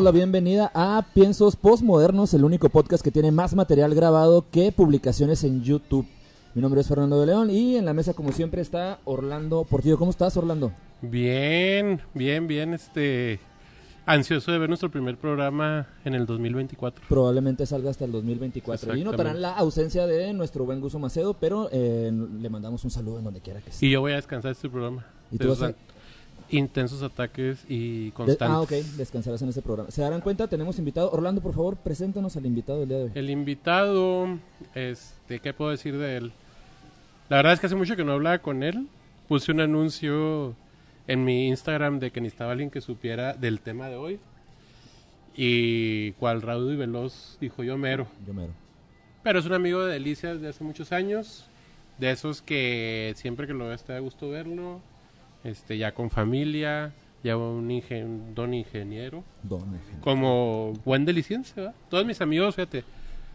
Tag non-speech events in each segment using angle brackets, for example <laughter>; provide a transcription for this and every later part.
damos la bienvenida a Piensos Postmodernos, el único podcast que tiene más material grabado que publicaciones en YouTube. Mi nombre es Fernando de León y en la mesa como siempre está Orlando Portillo. ¿Cómo estás, Orlando? Bien, bien, bien, este ansioso de ver nuestro primer programa en el 2024. Probablemente salga hasta el 2024. Y notarán la ausencia de nuestro buen Guso Macedo, pero eh, le mandamos un saludo en donde quiera que esté. Y yo voy a descansar este programa. ¿Y tú vas a... Intensos ataques y constantes. ah, ok, descansarás en este programa. ¿Se darán cuenta? Tenemos invitado. Orlando, por favor, preséntanos al invitado del día de hoy. El invitado, este, ¿qué puedo decir de él? La verdad es que hace mucho que no hablaba con él. Puse un anuncio en mi Instagram de que necesitaba alguien que supiera del tema de hoy. Y cual Raudo y Veloz dijo yo mero. Yo mero. Pero es un amigo de Delicias de hace muchos años. De esos que siempre que lo veo está de gusto verlo este, ya con familia, ya un ingen don ingeniero. Don ingeniero. Como buen deliciense, ¿verdad? Todos mis amigos, fíjate,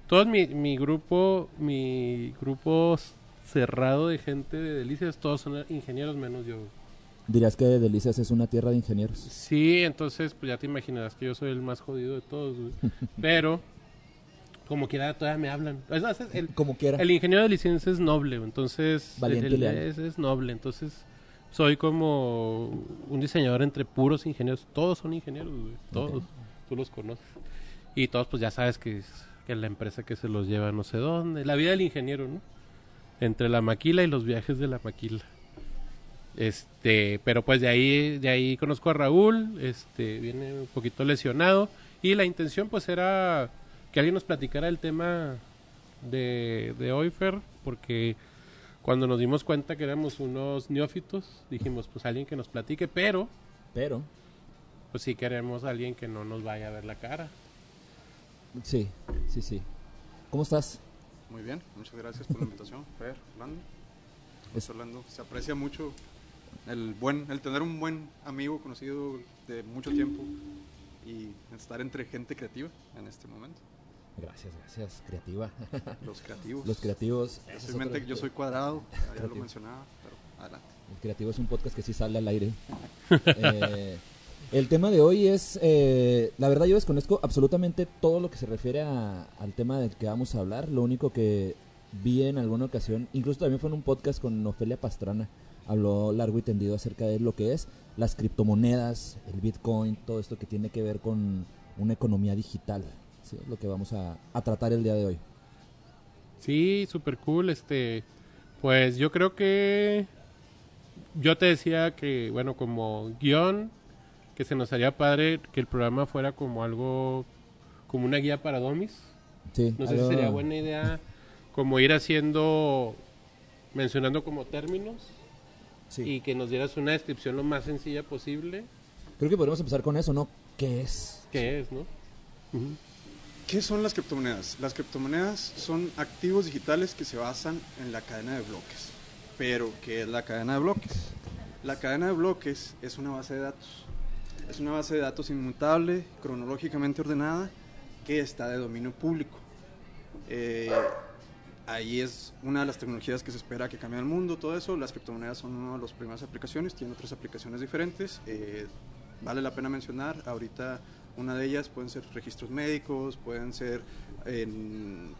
todo mi, mi grupo, mi grupo cerrado de gente de Delicias, todos son ingenieros menos yo. ¿Dirías que Delicias es una tierra de ingenieros? Sí, entonces pues ya te imaginarás que yo soy el más jodido de todos, <laughs> Pero como quiera todavía me hablan. el, como quiera. El ingeniero de licencia es noble, entonces Valiente es, es noble, entonces soy como un diseñador entre puros ingenieros. Todos son ingenieros, Todos. Tú los conoces. Y todos, pues ya sabes que es que la empresa que se los lleva no sé dónde. La vida del ingeniero, ¿no? Entre la maquila y los viajes de la maquila. Este, pero pues de ahí, de ahí conozco a Raúl, este, viene un poquito lesionado. Y la intención pues era que alguien nos platicara el tema de, de Oifer, porque cuando nos dimos cuenta que éramos unos neófitos, dijimos, pues alguien que nos platique, pero... Pero... Pues sí queremos a alguien que no nos vaya a ver la cara. Sí, sí, sí. ¿Cómo estás? Muy bien, muchas gracias por la invitación, <laughs> Fer, Orlando. Es Orlando, se aprecia mucho el buen, el tener un buen amigo conocido de mucho tiempo y estar entre gente creativa en este momento. Gracias, gracias. Creativa. <laughs> Los creativos. Los creativos. yo soy cuadrado, <laughs> ya lo mencionaba, pero adelante. El creativo es un podcast que sí sale al aire. <laughs> eh, el tema de hoy es, eh, la verdad yo desconozco absolutamente todo lo que se refiere a, al tema del que vamos a hablar. Lo único que vi en alguna ocasión, incluso también fue en un podcast con Ofelia Pastrana, habló largo y tendido acerca de lo que es las criptomonedas, el Bitcoin, todo esto que tiene que ver con una economía digital. Sí, lo que vamos a, tratar el día de hoy. Sí, súper cool. Este, pues yo creo que yo te decía que, bueno, como guion, que se nos haría padre que el programa fuera como algo, como una guía para domis. Sí, no sé si sería buena idea como ir haciendo, mencionando como términos y que nos dieras una descripción lo más sencilla posible. Creo que podemos empezar con eso, ¿no? ¿Qué es? ¿Qué es, no? ¿Qué son las criptomonedas? Las criptomonedas son activos digitales que se basan en la cadena de bloques. Pero, ¿qué es la cadena de bloques? La cadena de bloques es una base de datos. Es una base de datos inmutable, cronológicamente ordenada, que está de dominio público. Eh, ahí es una de las tecnologías que se espera que cambie el mundo, todo eso. Las criptomonedas son una de las primeras aplicaciones, tienen otras aplicaciones diferentes. Eh, vale la pena mencionar, ahorita una de ellas pueden ser registros médicos, pueden ser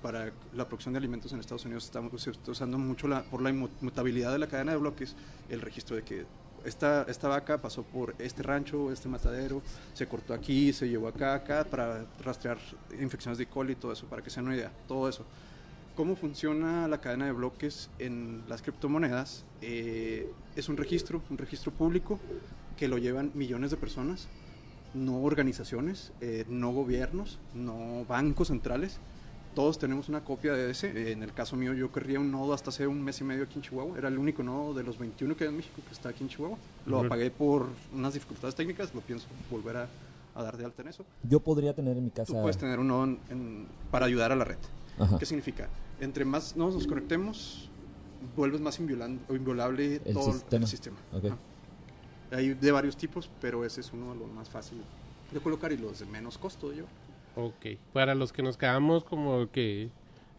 para la producción de alimentos en Estados Unidos estamos usando mucho la, por la inmutabilidad de la cadena de bloques el registro de que esta, esta vaca pasó por este rancho, este matadero, se cortó aquí, se llevó acá, acá, para rastrear infecciones de coli y todo eso, para que sea una idea, todo eso. ¿Cómo funciona la cadena de bloques en las criptomonedas? Eh, es un registro, un registro público que lo llevan millones de personas no organizaciones, eh, no gobiernos, no bancos centrales. Todos tenemos una copia de ese. en el caso mío, yo querría un nodo hasta hace un mes y medio aquí en Chihuahua. Era el único nodo de los 21 que hay en México que está aquí en Chihuahua. Lo apagué por unas dificultades técnicas. Lo pienso volver a, dar de alta en eso. Yo podría tener en mi casa. Tú puedes tener un nodo para ayudar a la red. ¿Qué significa? Entre más nodos nos conectemos, vuelves más inviolable todo el sistema hay de varios tipos, pero ese es uno de los más fáciles de colocar y los de menos costo yo. Ok, para los que nos quedamos como que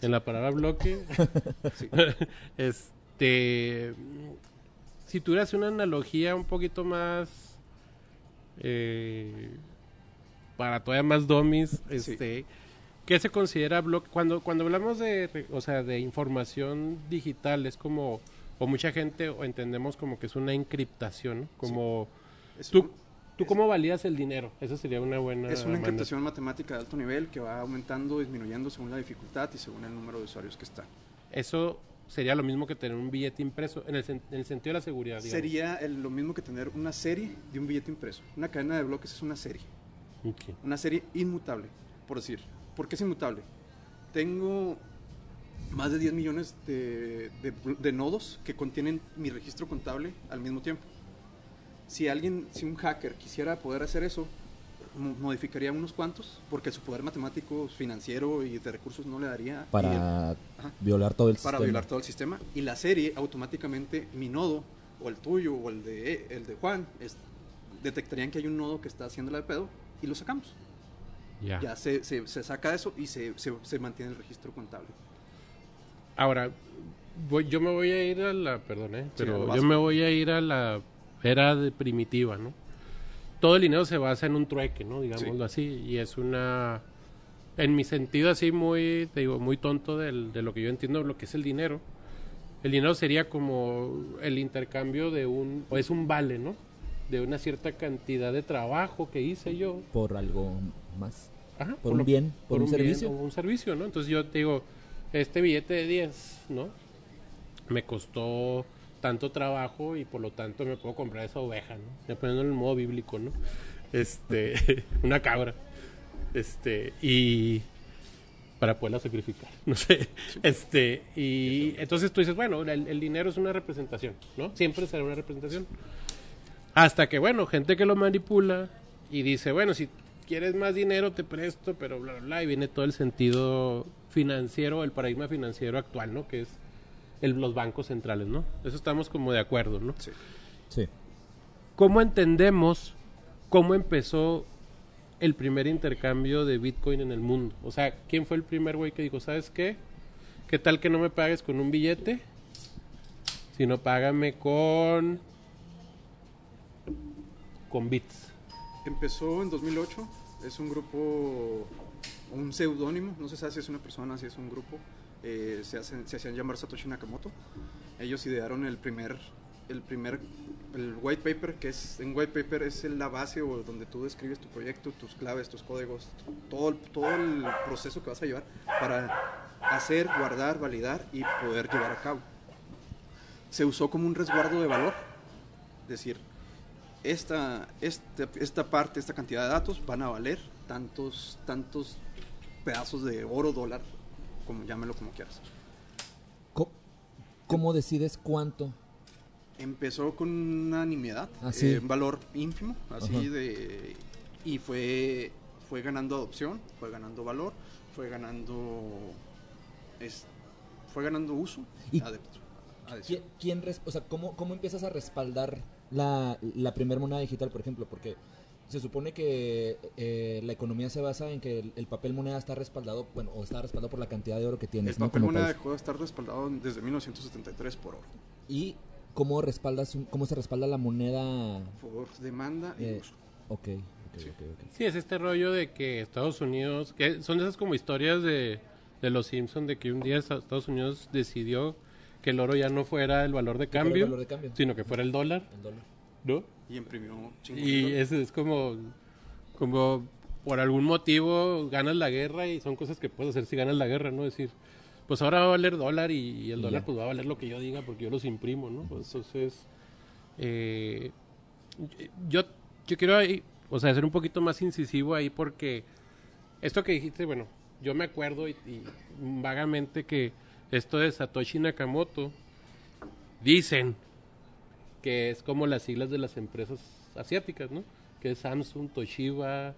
en la palabra bloque, <laughs> <laughs> este, si tuvieras una analogía un poquito más, eh, para todavía más dummies, este, ¿qué se considera bloque? Cuando, cuando hablamos de, o sea, de información digital, es como, o mucha gente o entendemos como que es una encriptación, ¿no? como Es tú, un- tú cómo validas el dinero, esa sería una buena Es una encriptación matemática de alto nivel que va aumentando, disminuyendo según la dificultad y según el número de usuarios que está. Eso sería lo mismo que tener un billete impreso en el, sen- en el sentido de la seguridad. digamos. Sería el- lo mismo que tener una serie de un billete impreso. Una cadena de bloques es una serie. Ok. Una serie inmutable, por decir. ¿Por qué es inmutable? Tengo más de 10 millones de, de- de nodos que contienen mi registro contable al mismo tiempo. Si alguien, si un hacker quisiera poder hacer eso, mo- modificaría unos cuantos, porque su poder matemático, financiero y de recursos no le daría. Para Ajá. violar todo el para sistema. violar todo el sistema y la serie automáticamente mi nodo o el tuyo o el de el de Juan es- detectarían que hay un nodo que está haciéndola de pedo y lo sacamos Ya. ya se, se, se saca eso y se, se, se mantiene el registro contable Ahora, voy, yo me voy a ir a la, perdón, ¿eh? pero yo me voy a ir a la era de primitiva, ¿no? Todo el dinero se basa en un trueque, ¿no? Digámoslo así, y es una, en mi sentido así muy, te digo, muy tonto del- de lo que yo entiendo lo que es el dinero. El dinero sería como el intercambio de un, o es un vale, ¿no? De una cierta cantidad de trabajo que hice yo Por algo más. Ajá, Por un bien, por un servicio. o un servicio, ¿no? Entonces yo te digo, este billete de 10, ¿no? Me costó tanto trabajo y por lo tanto me puedo comprar esa oveja, ¿no? Ya poniéndolo en el modo bíblico, ¿no? Este, <laughs> una cabra. Este, y para poderla sacrificar, <laughs> no sé. Este, y entonces tú dices, bueno, el, el dinero es una representación, ¿no? Siempre será una representación. Hasta que, bueno, gente que lo manipula y dice, bueno, si quieres más dinero te presto, pero bla, bla, bla, y viene todo el sentido financiero, el paradigma financiero actual, ¿no? Que es el- los bancos centrales, ¿no? Eso estamos como de acuerdo, ¿no? sí. Sí. ¿Cómo entendemos cómo empezó el primer intercambio de Bitcoin en el mundo? O sea, ¿quién fue el primer güey que dijo, ¿sabes qué? ¿Qué tal que no me pagues con un billete? Sino págame con... con bits. empezó en 2008 es un grupo un seudónimo no se sabe si es una persona si es un grupo eh, se, hacen, se hacían llamar Satoshi Nakamoto. Ellos idearon el primer el primer el white paper que es en white paper es la base o donde tú describes tu proyecto tus claves tus códigos todo todo el proceso que vas a llevar para hacer guardar validar y poder llevar a cabo. Se usó como un resguardo de valor es decir esta, esta, esta parte, esta cantidad de datos van a valer tantos, tantos pedazos de oro, dólar, como llámelo como quieras. ¿Cómo decides cuánto? Empezó con una nimiedad, Ah, sí. eh, un valor ínfimo, así Ajá. de... Y fue, fue ganando adopción, fue ganando valor, fue ganando... Es, fue ganando uso, Y- adepto. ¿Quién, quién o sea, ¿cómo, ¿cómo empiezas a respaldar la, la primera moneda digital, por ejemplo? Porque se supone que eh, la economía se basa en que el, el papel moneda está respaldado, bueno, o está respaldado por la cantidad de oro que El tienes, ¿no? papel Como moneda país. dejó de estar respaldado desde 1973 por oro. ¿Y cómo, respaldas un- cómo se respalda la moneda? Por demanda y Eh, uso. Ok, ok, Sí. ok, ok. Sí, es este rollo de que Estados Unidos, que son esas como historias de, de los Simpsons, de que un día Esta- Estados Unidos decidió que el oro ya no fuera el valor de el cambio, valor de cambio. sino que fuera el dólar, El dólar. ¿no? Y imprimió chingos de Y eso es como, como por algún motivo ganas la guerra y son cosas que puedes hacer si ganas la guerra, ¿no? decir, pues ahora va a valer dólar y, y el dólar ya. pues va a valer lo que yo diga porque yo los imprimo, ¿no? Pues, entonces, eh, yo, yo quiero ahí, o sea, ser un poquito más incisivo ahí porque esto que dijiste, bueno, yo me acuerdo y, y vagamente que esto de Satoshi Nakamoto dicen que es como las siglas de las empresas asiáticas, ¿no? Que es Samsung, Toshiba,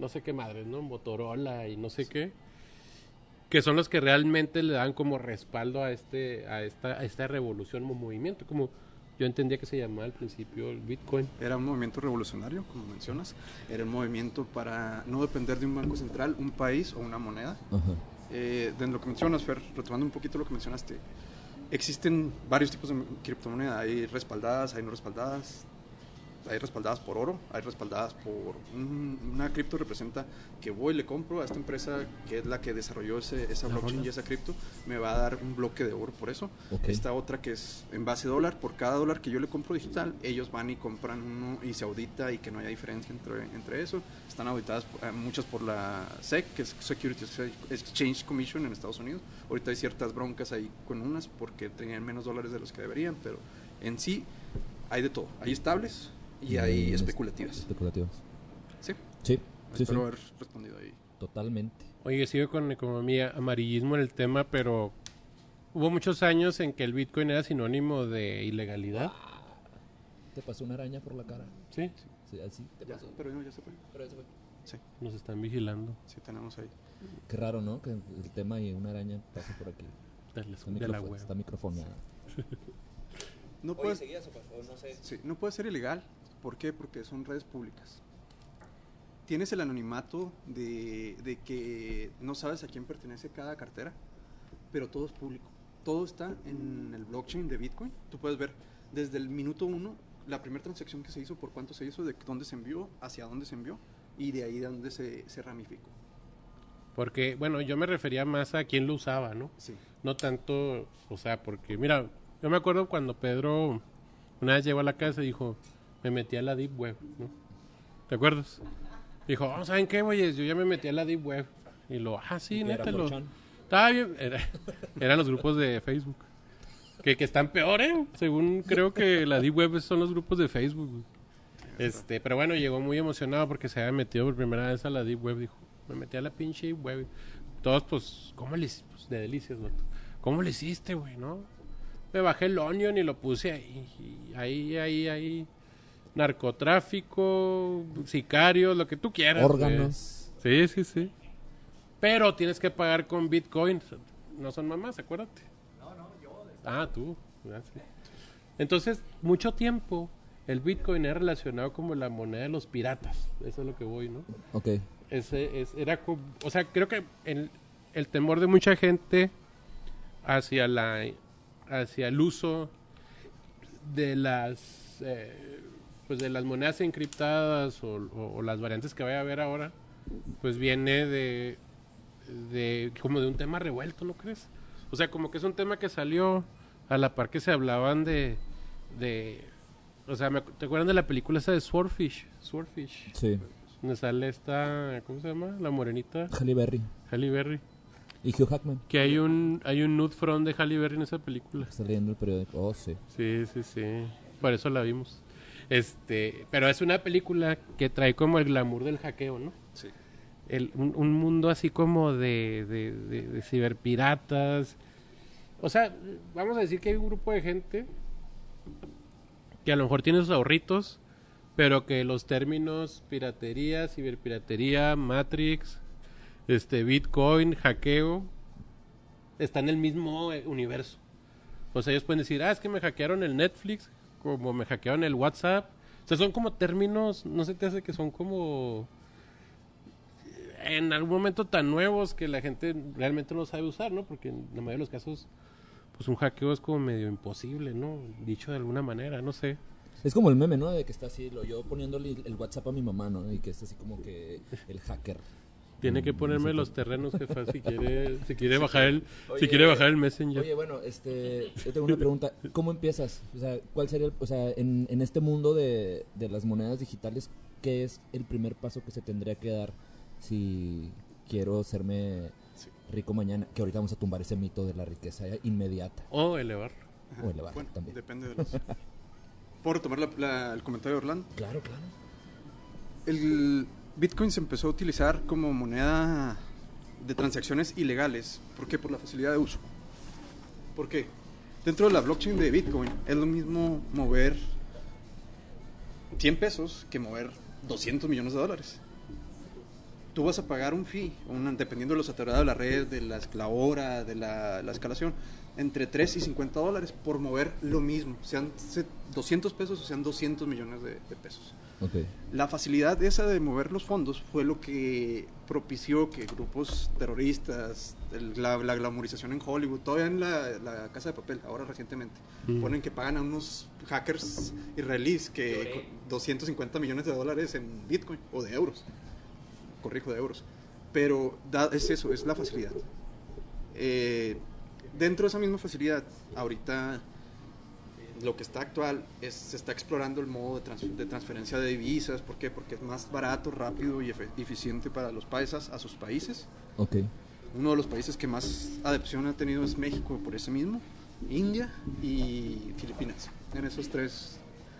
no sé qué madres, ¿no? Motorola y no sé qué. Que son los que realmente le dan como respaldo a este a esta a esta revolución o movimiento, como yo entendía que se llamaba al principio el Bitcoin. Era un movimiento revolucionario, como mencionas. Era un movimiento para no depender de un banco central, un país o una moneda. Ajá. Eh, de lo que mencionas, Fer, retomando un poquito lo que mencionaste, existen varios tipos de criptomonedas. Hay respaldadas, hay no respaldadas. Hay respaldadas por oro, hay respaldadas por un- una cripto representa que voy, le compro a esta empresa que es la que desarrolló ese, esa La blockchain y esa cripto, me va a dar un bloque de oro por eso. Ok. Esta otra que es en base dólar, por cada dólar que yo le compro digital, ellos van y compran uno y se audita y que no haya diferencia entre, entre eso. Están auditadas eh, muchas por la SEC, que es Securities Exchange Commission en Estados Unidos. Ahorita hay ciertas broncas ahí con unas porque tenían menos dólares de los que deberían, pero en sí hay de todo. Hay estables y hay Mm, especulativas. Especulativas. Sí, Sí, sí, sí. espero haber respondido ahí. Totalmente. Oye, sigo con como mi amarillismo en el tema, pero hubo muchos años en que el Bitcoin era sinónimo de ilegalidad. Te pasó una araña por la cara. Sí, Sí, así te Ya, pasó. pero no, ya se fue. Pero eso fue. Sí, nos están vigilando sí tenemos ahí. Qué raro, ¿no? Que el tema y una araña pase por aquí. de la, Está, de la web. está microfoneada. No puede, no sé. sí, no puede ser ilegal. ¿Por qué? Porque son redes públicas. Tienes el anonimato de, de que no sabes a quién pertenece cada cartera, pero todo es público. Todo está en el blockchain de Bitcoin. Tú puedes ver desde el minuto uno la primera transacción que se hizo, por cuánto se hizo, de dónde se envió, hacia dónde se envió y de ahí de dónde se, se ramificó. Porque, bueno, yo me refería más a quién lo usaba, ¿no? Sí. No tanto, o sea, porque, mira, yo me acuerdo cuando Pedro una vez llegó a la casa y dijo, me metí a la Deep Web, ¿no? ¿Te acuerdas? Dijo, oh, ¿saben qué, güeyes? Yo ya me metí a la Deep Web. Y lo, ah, sí, Y neta, era lo... 4chan. Estaba bien, era- <laughs> eran los grupos de Facebook. Que, que están peor, ¿eh? Según creo que la Deep Web son los grupos de Facebook. güey. Este, pero bueno, llegó muy emocionado porque se había metido por primera vez a la Deep Web. Dijo, me metí a la pinche Deep Web. Todos, pues, ¿cómo le hiciste? Pues, de delicias, ¿no? ¿Cómo le hiciste, güey, no? Me bajé el Onion y lo puse ahí. ahí, ahí, ahí. Narcotráfico, sicarios, lo que tú quieras. Órganos. Sí, sí, sí. Pero tienes que pagar con Bitcoin. No son mamás, acuérdate. No, no, yo. Ah, tú. Ah. Entonces, mucho tiempo el Bitcoin era relacionado como la moneda de los piratas. Eso es lo que voy, ¿no? Ok. Ese es, era o sea, creo que el, el temor de mucha gente hacia la hacia el uso de las eh, pues de las monedas encriptadas o, o- o las variantes que vaya a haber ahora pues viene de de como de un tema revuelto no crees o sea como que es un tema que salió a la par que se hablaban de de o sea te acuerdan de la película esa de Swordfish Swordfish Sí. donde sale esta, ¿cómo se llama? La morenita, Halle Berry. Halle Berry. Y Hugh Hackman. Que hay un, hay un nude front de Halle Berry en esa película. Está leyendo el periódico. Oh, sí. Sí, sí, sí. Por eso la vimos. Este, pero es una película que trae como el glamour del hackeo, ¿no? Sí. El, un, un mundo así como de, de, de- de ciberpiratas. O sea, vamos a decir que hay un grupo de gente que a lo mejor tiene sus ahorritos, pero que los términos piratería, ciberpiratería, Matrix, este Bitcoin, hackeo, están en el mismo eh, universo. O sea, ellos pueden decir, ah, es que me hackearon el Netflix, como me hackearon el WhatsApp. O sea, son como términos, no se te hace que son como en algún momento tan nuevos que la gente realmente no sabe usar, ¿no? Porque en la mayoría de los casos, pues un hackeo es como medio imposible, ¿no? Dicho de alguna manera, no sé. Es como el meme, ¿no? De que está así, lo, yo poniéndole el WhatsApp a mi mamá, ¿no? Y que es así como que el hacker. Tiene que Mm, ponerme sí, los terrenos, jefa, si quiere, <laughs> si quiere bajar el, si quiere bajar el Messenger. Oye, bueno, este, yo tengo una pregunta. ¿Cómo empiezas? O sea, ¿cuál sería, el- o sea, en, en este mundo de, de las monedas digitales, qué es el primer paso que se tendría que dar si quiero hacerme Sí. rico mañana? Que ahorita vamos a tumbar ese mito de la riqueza inmediata. O elevar. O elevar Bueno, también. depende de los... <laughs> ¿Puedo retomar la- la- el comentario de Orlando? Claro, claro. El Bitcoin se empezó a utilizar como moneda de transacciones ilegales. ¿Por qué? Por la facilidad de uso. ¿Por qué? Dentro de la blockchain de Bitcoin es lo mismo mover 100 pesos que mover 200 millones de dólares. Tú vas a pagar un fee, dependiendo de los atarados de la red, de la, hora, de la, la escalación, entre 3 y 50 dólares por mover lo mismo, sean se- 200 pesos o sean 200 millones de pesos. Ok. La facilidad esa de mover los fondos fue lo que propició que grupos terroristas, el- la, la glamorización en Hollywood, todavía en la, la Casa de Papel, ahora recientemente, Mm. ponen que pagan a unos hackers israelíes que con 250 millones de dólares en Bitcoin o de euros, corrijo de euros, pero da- es eso, es la facilidad. Eh, dentro de esa misma facilidad, ahorita lo que está actual es se está explorando el modo de, trans- de transferencia de divisas. ¿Por qué? Porque es más barato, rápido y efe- eficiente para los paisas a sus países. Ok. Uno de los países que más adopción ha tenido es México por ese mismo, India y Filipinas. En esos tres,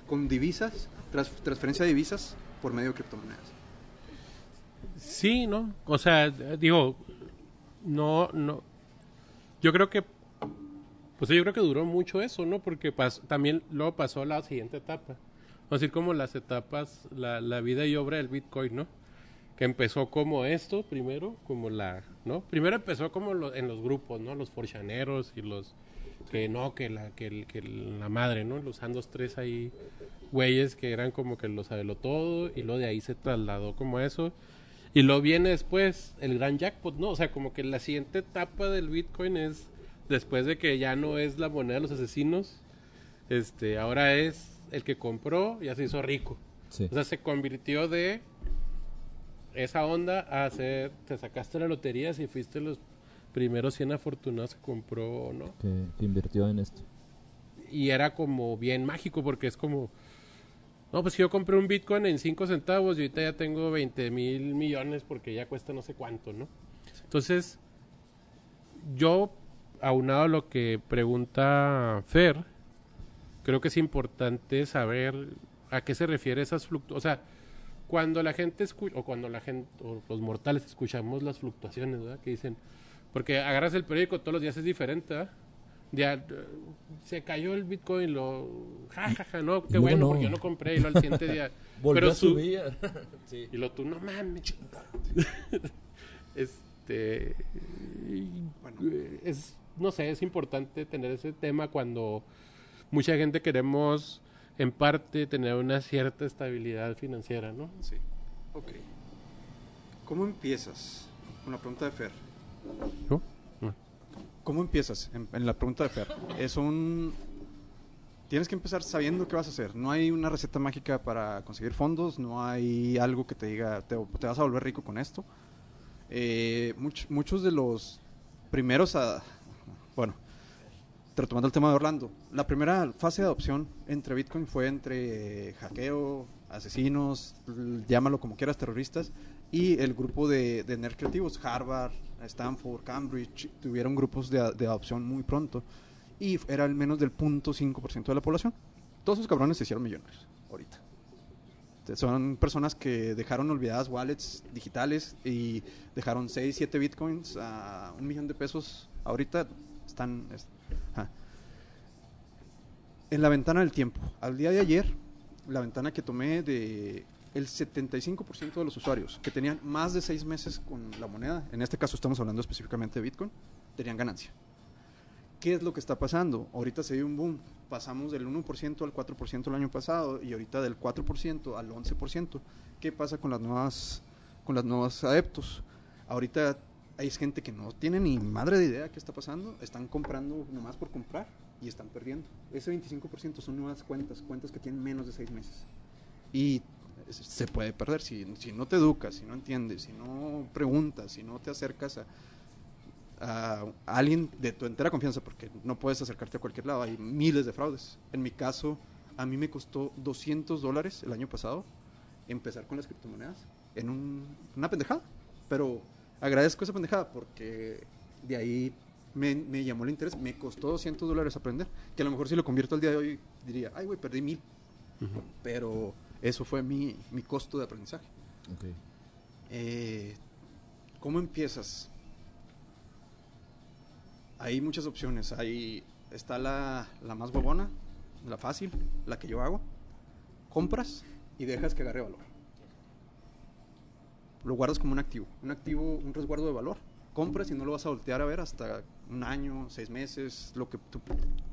con divisas, tras- transferencia de divisas por medio de criptomonedas. Sí, ¿no? O sea, digo, no, no. Yo creo que, pues yo creo que duró mucho eso, ¿no? Porque pas- también luego pasó la siguiente etapa. Vamos a decir como las etapas, la, vida y obra del Bitcoin, ¿no? Que empezó como esto primero, como la, ¿no? Primero empezó como lo- en los grupos, ¿no? Los forchaneros y los que no, que la, que, que la madre, ¿no? Los dos tres ahí güeyes que eran como que lo sabelo todo y luego de ahí se trasladó como eso. Y luego viene después el gran jackpot, ¿no? O sea, como que la siguiente etapa del Bitcoin es después de que ya no es la moneda de los asesinos, este, ahora es el que compró, ya se hizo rico. Sí. O sea, se convirtió de esa onda a hacer, te sacaste la lotería si fuiste los primeros 100 afortunados que compró, ¿no? Que, que invirtió en esto. y era como bien mágico porque es como no pues yo compré un bitcoin en 5 centavos y ahorita ya tengo 20 mil millones porque ya cuesta no sé cuánto no entonces yo aunado a lo que pregunta Fer creo que es importante saber a qué se refiere esas fluctuaciones o sea cuando la gente escucha o cuando la gente o los mortales escuchamos las fluctuaciones ¿verdad? que dicen porque agarras el periódico todos los días es diferente ¿verdad? ya eh, se cayó el Bitcoin, lo jajaja, no, qué bueno, no. porque yo no compré y lo al siguiente día. <laughs> Volvió pero a su- subir. <laughs> sí. Y lo tú, no mames. <laughs> este. Bueno. eh, es, no sé, es importante tener ese tema cuando mucha gente queremos, en parte, tener una cierta estabilidad financiera, ¿no? Sí. Ok. ¿Cómo empiezas? Con la pregunta de Fer. ¿No? No. ¿Cómo empiezas? En, en la pregunta de Fer. Es un... Tienes que empezar sabiendo qué vas a hacer. No hay una receta mágica para conseguir fondos, no hay algo que te diga, te, te vas a volver rico con esto. Eh, much- muchos de los primeros a... Bueno, retomando el tema de Orlando, la primera fase de adopción entre Bitcoin fue entre eh, hackeo, asesinos, llámalo como quieras, terroristas, y el grupo de, de creativos, Harvard, Stanford, Cambridge, tuvieron grupos de, de adopción muy pronto, y era al menos del 0.5% de la población. Todos esos cabrones se hicieron millonarios ahorita. Son personas que dejaron olvidadas wallets digitales y dejaron 6, 7 bitcoins a un millón de pesos. Ahorita están... En la ventana del tiempo. Al día de ayer, la ventana que tomé de el 75% de los usuarios que tenían más de 6 meses con la moneda, en este caso estamos hablando específicamente de Bitcoin, tenían ganancia. ¿Qué es lo que está pasando? Ahorita se dio un boom. Pasamos del 1% al 4% el año pasado y ahorita del 4% al 11%. ¿Qué pasa con las nuevas con los nuevos adeptos? Ahorita hay gente que no tiene ni madre de idea qué está pasando, están comprando nomás por comprar y están perdiendo. Ese 25% son nuevas cuentas, cuentas que tienen menos de 6 meses. Y se puede perder si, si no te educas, si no entiendes, si no preguntas, si no te acercas a, a alguien de tu entera confianza, porque no puedes acercarte a cualquier lado, hay miles de fraudes. En mi caso, a mí me costó 200 dólares el año pasado empezar con las criptomonedas en un- una pendejada, pero agradezco esa pendejada porque de ahí me, me llamó el interés, me costó 200 dólares aprender, que a lo mejor si lo convierto al día de hoy diría, ay güey, perdí mil, pero eso fue mi, mi costo de aprendizaje. Eh, ¿Cómo empiezas? Hay muchas opciones. Hay, está la, la más huevona, la fácil, la que yo hago. Compras y dejas que agarre valor. Lo guardas como un activo. Un activo, un resguardo de valor. Compras y no lo vas a voltear a ver hasta un año, seis meses, lo que tu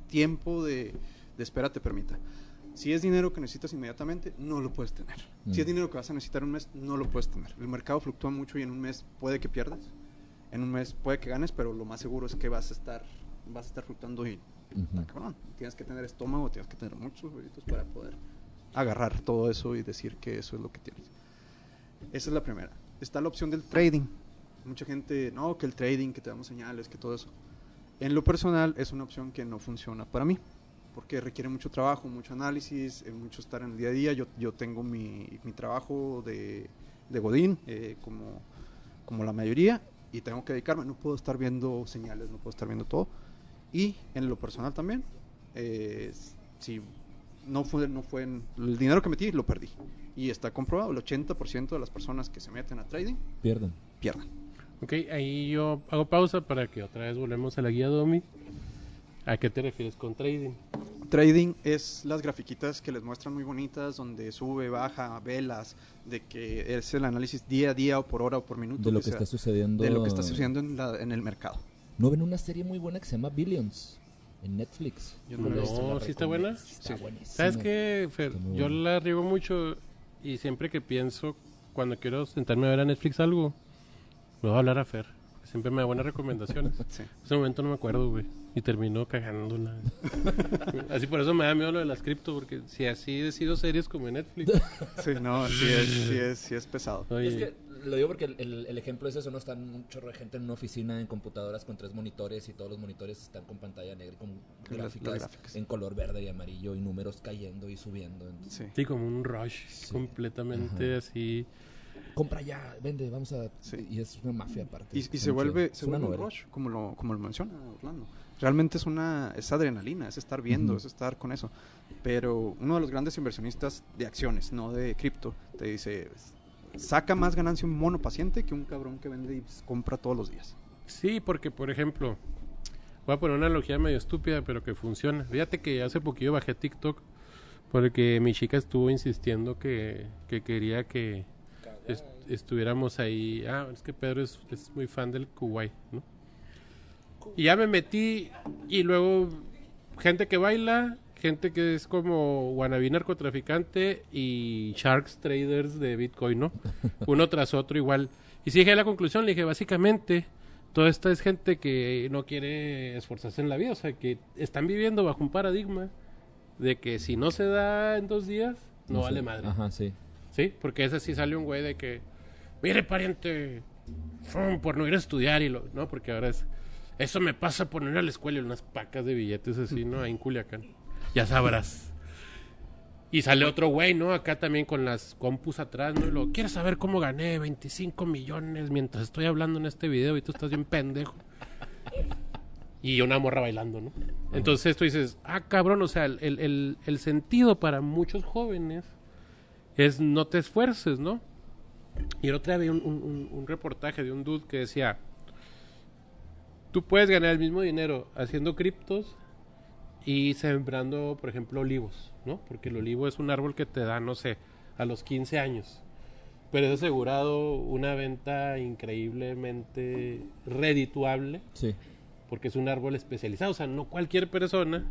tiempo de, de espera te permita. Si es dinero que necesitas inmediatamente, no lo puedes tener. Si es Mm. dinero que vas a necesitar un mes, no lo puedes tener. El mercado fluctúa mucho y en un mes puede que pierdas, en un mes puede que ganes, pero lo más seguro es que vas a estar, vas a estar fluctuando y cabrón. Tienes que tener estómago, tienes que tener muchos huevitos para poder agarrar todo eso y decir que eso es lo que tienes. Esa es la primera. Está la opción del trading. Mucha gente, no, que el trading, que te damos señales, que todo eso. En lo personal es una opción que no funciona para mí, porque requiere mucho trabajo, mucho análisis, mucho estar en el día a día. Yo, yo tengo mi, mi trabajo de, de Godín, eh, como, como la mayoría, y tengo que dedicarme. No puedo estar viendo señales, no puedo estar viendo todo. Y en lo personal también, eh, si no fue, no fue en- el dinero que metí, lo perdí. Y está comprobado, el 80% de las personas que se meten a trading Pierden. pierden. Ok, ahí yo hago pausa para que otra vez volvemos a la guía Domi. ¿A qué te refieres con trading? Trading es las grafiquitas que les muestran muy bonitas, donde sube, baja, velas, de que es el análisis día a día o por hora o por minuto. De lo que sea, está sucediendo. de lo que está sucediendo en, la- en el mercado. ¿No ven una serie muy buena que se llama Billions? En Netflix. Yo no. No, ¿sí está buena? Está Sí. buenísima. ¿Sabes qué, Fer? Yo la riego mucho y siempre que pienso, cuando quiero sentarme a ver a Netflix algo, me voy a hablar a Fer. Siempre me da buenas recomendaciones. <laughs> Sí. En ese momento no me acuerdo, güey. Y terminó cagándola. <laughs> así por eso me da miedo lo de las cripto, porque si así decido series como en Netflix. Sí, no, sí es, sí es, sí es pesado. oye, Es que lo digo porque el, el- el ejemplo es eso, no están un chorro de gente en una oficina en computadoras con tres monitores y todos los monitores están con pantalla negra y con las gráficas, gráficas. en color verde y amarillo y números cayendo y subiendo. Entonces, Sí. Sí, como un rush Sí. completamente así. Compra ya, vende, vamos a... Sí. Y es una mafia aparte. Y, se vuelve, se Es una vuelve un rush, como lo, como lo menciona Orlando. Realmente es una es adrenalina, es estar viendo, es estar con eso. Pero uno de los grandes inversionistas de acciones, no de cripto, te dice, saca más ganancia un mono paciente que un cabrón que vende y compra todos los días. Sí, porque por ejemplo, voy a poner una analogía medio estúpida, pero que funciona. Fíjate que hace poquillo bajé TikTok porque mi chica estuvo insistiendo que, que quería que est- estuviéramos ahí. Ah, es que Pedro es, es muy fan del Kuwait, ¿no? Y ya me metí y luego gente que baila, gente que es como wannabe narcotraficante y sharks traders de Bitcoin, ¿no? <laughs> Uno tras otro igual. Y sí llegué a la conclusión, le dije, básicamente, toda esta es gente que no quiere esforzarse en la vida, o sea, que están viviendo bajo un paradigma de que si no se da en dos días, no, vale madre. Ajá, sí. Sí, porque ese sí salió un güey de que, mire pariente, por no ir a estudiar y lo, no, porque ahora es, eso me pasa por no ir a la escuela y unas pacas de billetes así, ¿no? Ahí en Culiacán. Ya sabrás. Y sale otro güey, ¿no? Acá también con las compus atrás, ¿no? Y lo, ¿quieres saber cómo gané 25 millones mientras estoy hablando en este video y tú estás bien pendejo? Y una morra bailando, ¿no? Entonces tú dices, ah, cabrón, o sea, el, el- el- sentido para muchos jóvenes es no te esfuerces, ¿no? Y el otro día vi un- un- un reportaje de un dude que decía, tú puedes ganar el mismo dinero haciendo criptos y sembrando, por ejemplo, olivos, ¿no? Porque el olivo es un árbol que te da, no sé, a los 15 años. Pero es asegurado una venta increíblemente redituable Sí. porque es un árbol especializado, o sea, no cualquier persona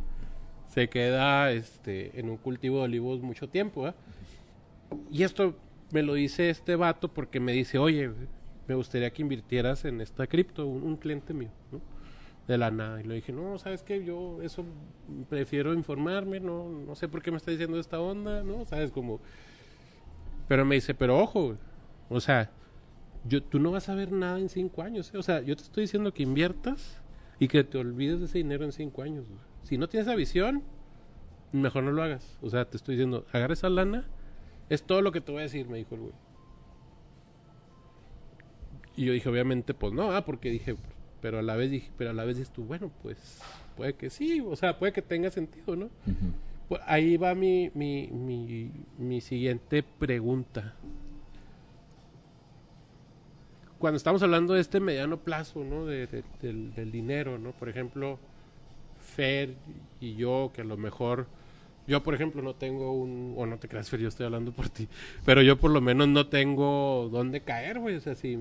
se queda este, en un cultivo de olivos mucho tiempo. ¿eh? Y esto me lo dice este vato porque me dice, oye, me gustaría que invirtieras en esta cripto, un, un cliente mío, ¿no? De la nada. Y le dije, no, ¿sabes qué? Yo eso prefiero informarme, no, no sé por qué me está diciendo esta onda, ¿no? ¿Sabes? Como... Pero me dice, pero ojo, o sea, yo, tú no vas a ver nada en cinco años. ¿eh? O sea, yo te estoy diciendo que inviertas y que te olvides de ese dinero en cinco años. Si no tienes esa visión, mejor no lo hagas. O sea, te estoy diciendo, agarra esa lana. Es todo lo que te voy a decir, me dijo el güey. Y yo dije, obviamente, pues no, ah, porque dije, pero a la vez dije, pero a la vez dices tú, bueno, pues puede que sí, o sea, puede que tenga sentido, ¿no? Pues ahí va mi, mi, mi, mi siguiente pregunta. Cuando estamos hablando de este mediano plazo, ¿no? De- de- del, del dinero, ¿no? Por ejemplo, Fer y yo, que a lo mejor... Yo, por ejemplo, no tengo un... O no te creas, Fer, yo estoy hablando por ti. Pero yo por lo menos no tengo dónde caer, güey. O sea, si,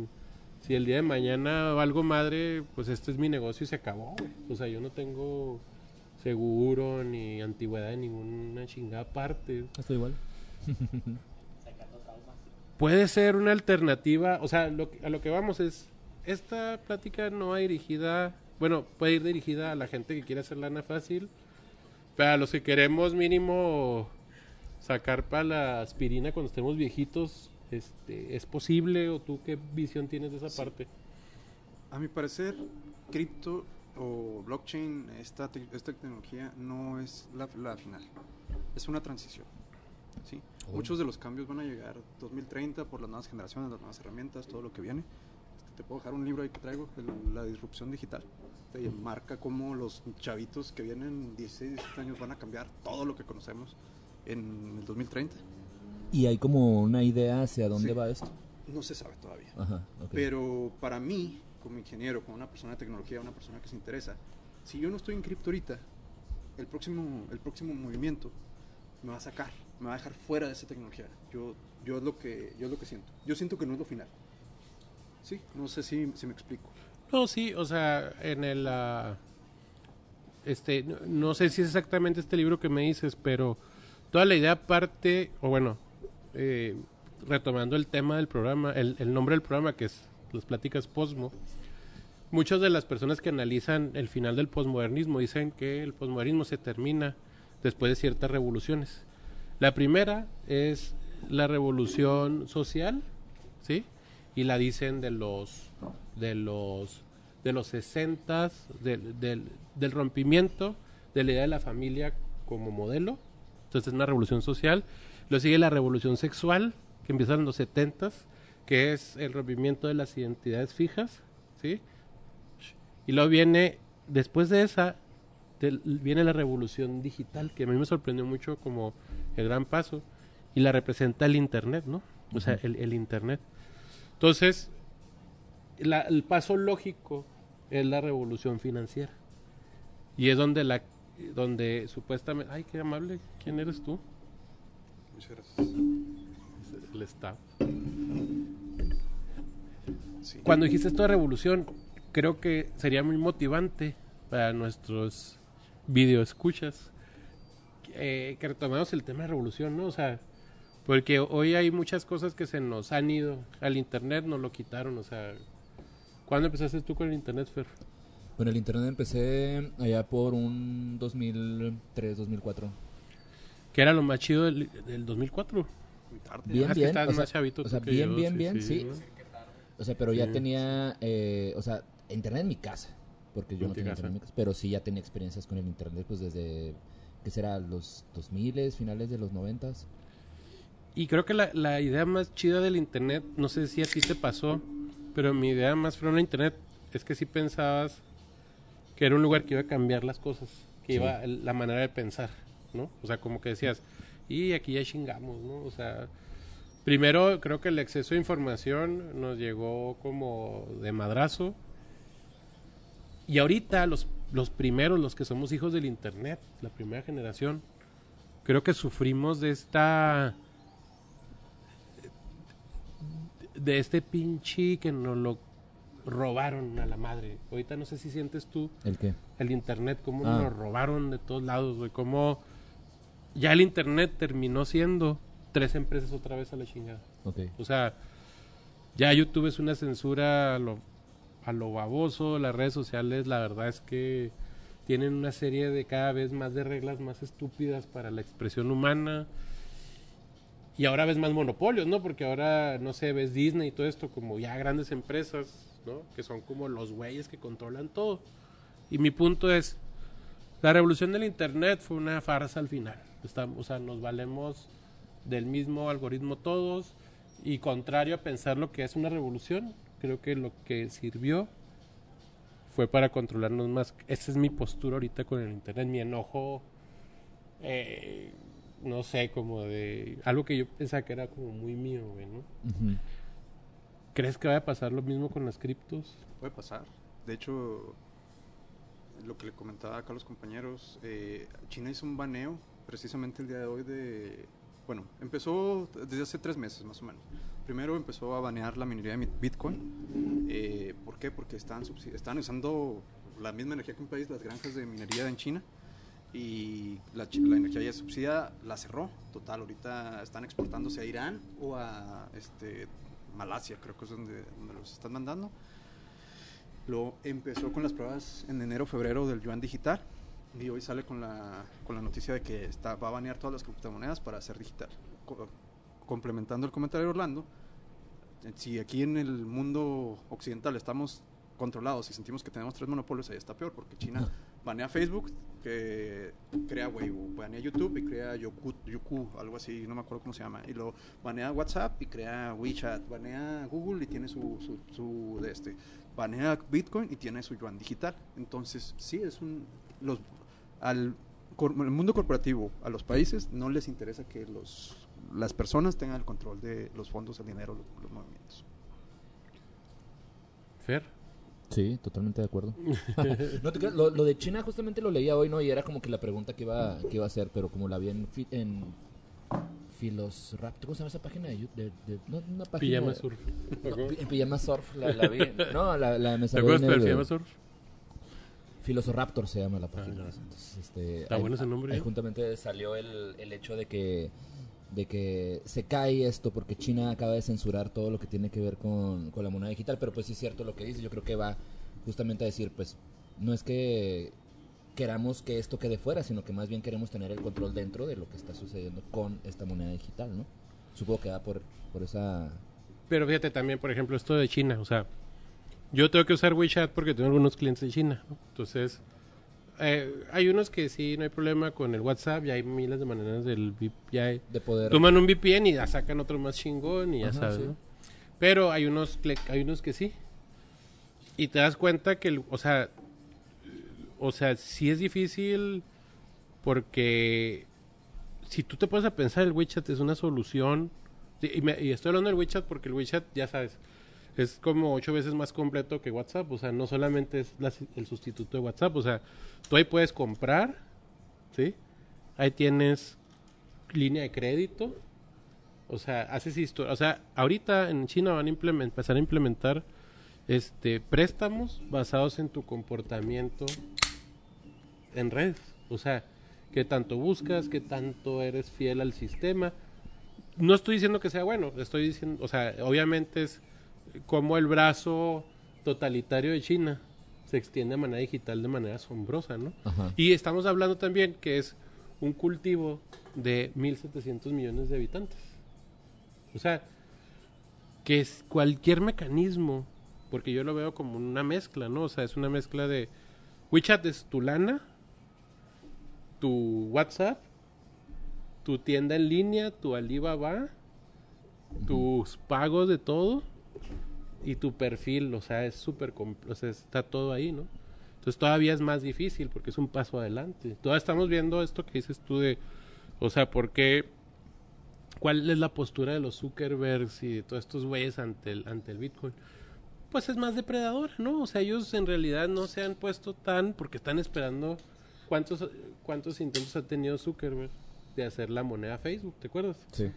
si el día de mañana valgo madre, pues este es mi negocio y se acabó. O sea, yo no tengo seguro ni antigüedad de ninguna chingada parte. Estoy igual. Puede ser una alternativa, o sea, lo que- a lo que vamos es, esta plática no va dirigida, bueno, puede ir dirigida a la gente que quiere hacer lana fácil, pero a los que queremos mínimo sacar para la aspirina cuando estemos viejitos, este, ¿es posible o tú qué visión tienes de esa parte? A mi parecer, cripto o blockchain, esta, te- esta tecnología no es la, la final, es una transición. ¿sí? Oh. Muchos de los cambios van a llegar 2030 por las nuevas generaciones, las nuevas herramientas, todo lo que viene. Este, te puedo dejar un libro ahí que traigo, el- La disrupción digital. Te marca cómo los chavitos que vienen 16, 17 años van a cambiar todo lo que conocemos en el 2030. ¿Y hay como una idea hacia dónde Sí. va esto? No se sabe todavía. Ajá. Pero para mí, como ingeniero, como una persona de tecnología, una persona que se interesa, si yo no estoy en cripto ahorita, el próximo, el próximo movimiento me va a sacar, me va a dejar fuera de esa tecnología. Yo, yo, es, lo que, yo es lo que siento. Yo siento que no es lo final. Sí, no sé si, si me explico. No, sí, o sea, en el... ah, este, no, no sé si es exactamente este libro que me dices, pero toda la idea parte, o bueno, eh, retomando el tema del programa, el, el nombre del programa que es Las Pláticas Posmo, muchas de las personas que analizan el final del posmodernismo dicen que el posmodernismo se termina después de ciertas revoluciones. La primera es la revolución social, ¿sí? Y la dicen de los de los de los 60 del, del, del rompimiento de la idea de la familia como modelo. Entonces es una revolución social. Lo sigue la revolución sexual, que empieza en los 70 que es el rompimiento de las identidades fijas, ¿sí? Y luego viene, después de esa, viene la revolución digital, que a mí me sorprendió mucho como el gran paso, y la representa el Internet, ¿no? O sea, el, el Internet. Entonces, la- el paso lógico es la revolución financiera. Y es donde la donde supuestamente, ay, qué amable, ¿quién eres tú? Muchas gracias. El Estado. Sí. Cuando dijiste esto de revolución, creo que sería muy motivante para nuestros videoescuchas eh, que retomemos el tema de revolución, ¿no? O sea, porque hoy hay muchas cosas que se nos han ido al internet, nos lo quitaron, o sea, ¿cuándo empezaste tú con el internet, Fer? Bueno, el internet empecé allá por un 2003, 2004. Que era lo más chido del, del 2004. Muy tarde. Bien, Ah, que bien. estás o sea, más chavito o sea, que bien, yo, bien, sí, bien, sí, sí. ¿no? O sea, pero ya tenía, eh, o sea, internet en mi casa, porque yo En no tenía casa. internet en mi casa, pero sí ya tenía experiencias con el internet, pues desde, ¿qué será? Los 2000, finales de los 90. Y creo que la, la idea más chida del internet, no sé si a ti te pasó, pero mi idea más frona del internet es que sí pensabas que era un lugar que iba a cambiar las cosas, que Sí. iba la manera de pensar, ¿no? O sea, como que decías, y aquí ya chingamos, ¿no? O sea, primero creo que el exceso de información nos llegó como de madrazo. Y ahorita los, los primeros, los que somos hijos del internet, la primera generación, creo que sufrimos de esta de este pinche que nos lo robaron a la madre. Ahorita no sé si sientes tú ¿El qué? el internet, cómo Ah. nos robaron de todos lados, güey, cómo ya el internet terminó siendo tres empresas otra vez a la chingada. Ok. O sea, ya YouTube es una censura a lo, a lo baboso, las redes sociales la verdad es que tienen una serie de cada vez más de reglas más estúpidas para la expresión humana. Y ahora ves más monopolios, ¿no? Porque ahora, no sé, ves Disney y todo esto como ya grandes empresas, ¿no? Que son como los güeyes que controlan todo. Y mi punto es, la revolución del Internet fue una farsa al final. Estamos, o sea, nos valemos del mismo algoritmo todos y contrario a pensar lo que es una revolución, creo que lo que sirvió fue para controlarnos más. Esa es mi postura ahorita con el Internet, mi enojo, eh, no sé, como de algo que yo pensaba que era como muy mío, güey, ¿no? ¿Crees que vaya a pasar lo mismo con las criptos? Puede pasar. De hecho, lo que le comentaba acá a los compañeros, eh, China hizo un baneo precisamente el día de hoy de... Bueno, empezó desde hace tres meses más o menos. Primero empezó a banear la minería de Bitcoin. Eh, ¿Por qué? Porque estaban usando la misma energía que un país, las granjas de minería en China. y la, energía ya subsidiada, la cerró. Total, ahorita están exportándose a Irán o a este, Malasia, creo que es donde, donde los están mandando. Luego empezó con las pruebas en enero, febrero del yuan digital y hoy sale con la, con la noticia de que está, va a banear todas las criptomonedas para hacer digital. Co- complementando el comentario de Orlando, eh, si aquí en el mundo occidental estamos controlados y sentimos que tenemos tres monopolios, ahí está peor, porque China <laughs> banea Facebook, que crea Weibo, banea YouTube y crea Yoku, Youku, algo así, no me acuerdo cómo se llama, y lo banea WhatsApp y crea WeChat, banea Google y tiene su, su, su de este, banea Bitcoin y tiene su yuan digital. Entonces, sí, es un... Los, al cor- el mundo corporativo, a los países, no les interesa que los, las personas tengan el control de los fondos, el dinero, los, los movimientos. Fer. Sí, totalmente de acuerdo. <laughs> No te creas, lo, lo de China justamente lo leía hoy, ¿no? Y era como que la pregunta que iba, que iba a hacer, pero como la vi en, en Filosrap, ¿cómo se llama esa página de, de, de- no, una página Pijama de- surf. No, pi- Pijama Surf la, la vi. <laughs> No, la, la me ¿Te acuerdas el- pijama surf? Filosoraptor se llama la página. Ah. Entonces, este, Está ahí- bueno ese nombre, ahí ¿eh? juntamente salió el, el hecho de que de que se cae esto porque China acaba de censurar todo lo que tiene que ver con, con la moneda digital, pero pues sí es cierto lo que dice, yo creo que va justamente a decir, pues no es que queramos que esto quede fuera, sino que más bien queremos tener el control dentro de lo que está sucediendo con esta moneda digital, ¿no? Supongo que va por, por esa... Pero fíjate también, por ejemplo, esto de China. O sea, yo tengo que usar WeChat porque tengo algunos clientes de China. ¿no? Entonces, eh, hay unos que sí, no hay problema con el WhatsApp. Ya hay miles de maneras del hay, de poder... toman un VPN y ya sacan otro más chingón y ya Ajá, sabes. sí. ¿no? Pero hay unos, hay unos que sí. Y te das cuenta que, el, o sea, o sea, sí es difícil porque si tú te pones a pensar, el WeChat es una solución. Y, me- y estoy hablando del WeChat porque el WeChat, ya sabes, es como ocho veces más completo que WhatsApp. O sea, no solamente es la- el sustituto de WhatsApp. O sea, tú ahí puedes comprar, ¿sí? Ahí tienes línea de crédito. O sea, haces historia. O sea, ahorita en China van a implemen- empezar a implementar este préstamos basados en tu comportamiento en redes. O sea, qué tanto buscas, qué tanto eres fiel al sistema. No estoy diciendo que sea bueno, estoy diciendo, o sea, obviamente es como el brazo totalitario de China se extiende de manera digital de manera asombrosa, ¿no? Ajá. Y estamos hablando también que es un cultivo de 1.700 millones de habitantes. O sea, que es cualquier mecanismo, porque yo lo veo como una mezcla, ¿no? O sea, es una mezcla de WeChat es tu lana, tu WhatsApp, tu tienda en línea, tu Alibaba, tus pagos de todo y tu perfil, o sea, es súper, o sea, está todo ahí, ¿no? Entonces todavía es más difícil porque es un paso adelante. Todavía estamos viendo esto que dices tú de, o sea, ¿por qué? ¿Cuál es la postura de los Zuckerbergs y de todos estos güeyes ante el, ante el Bitcoin? Pues es más depredador, ¿no? O sea, ellos en realidad no se han puesto tan, porque están esperando cuántos, cuántos intentos ha tenido Zuckerberg de hacer la moneda Facebook, ¿te acuerdas? Sí.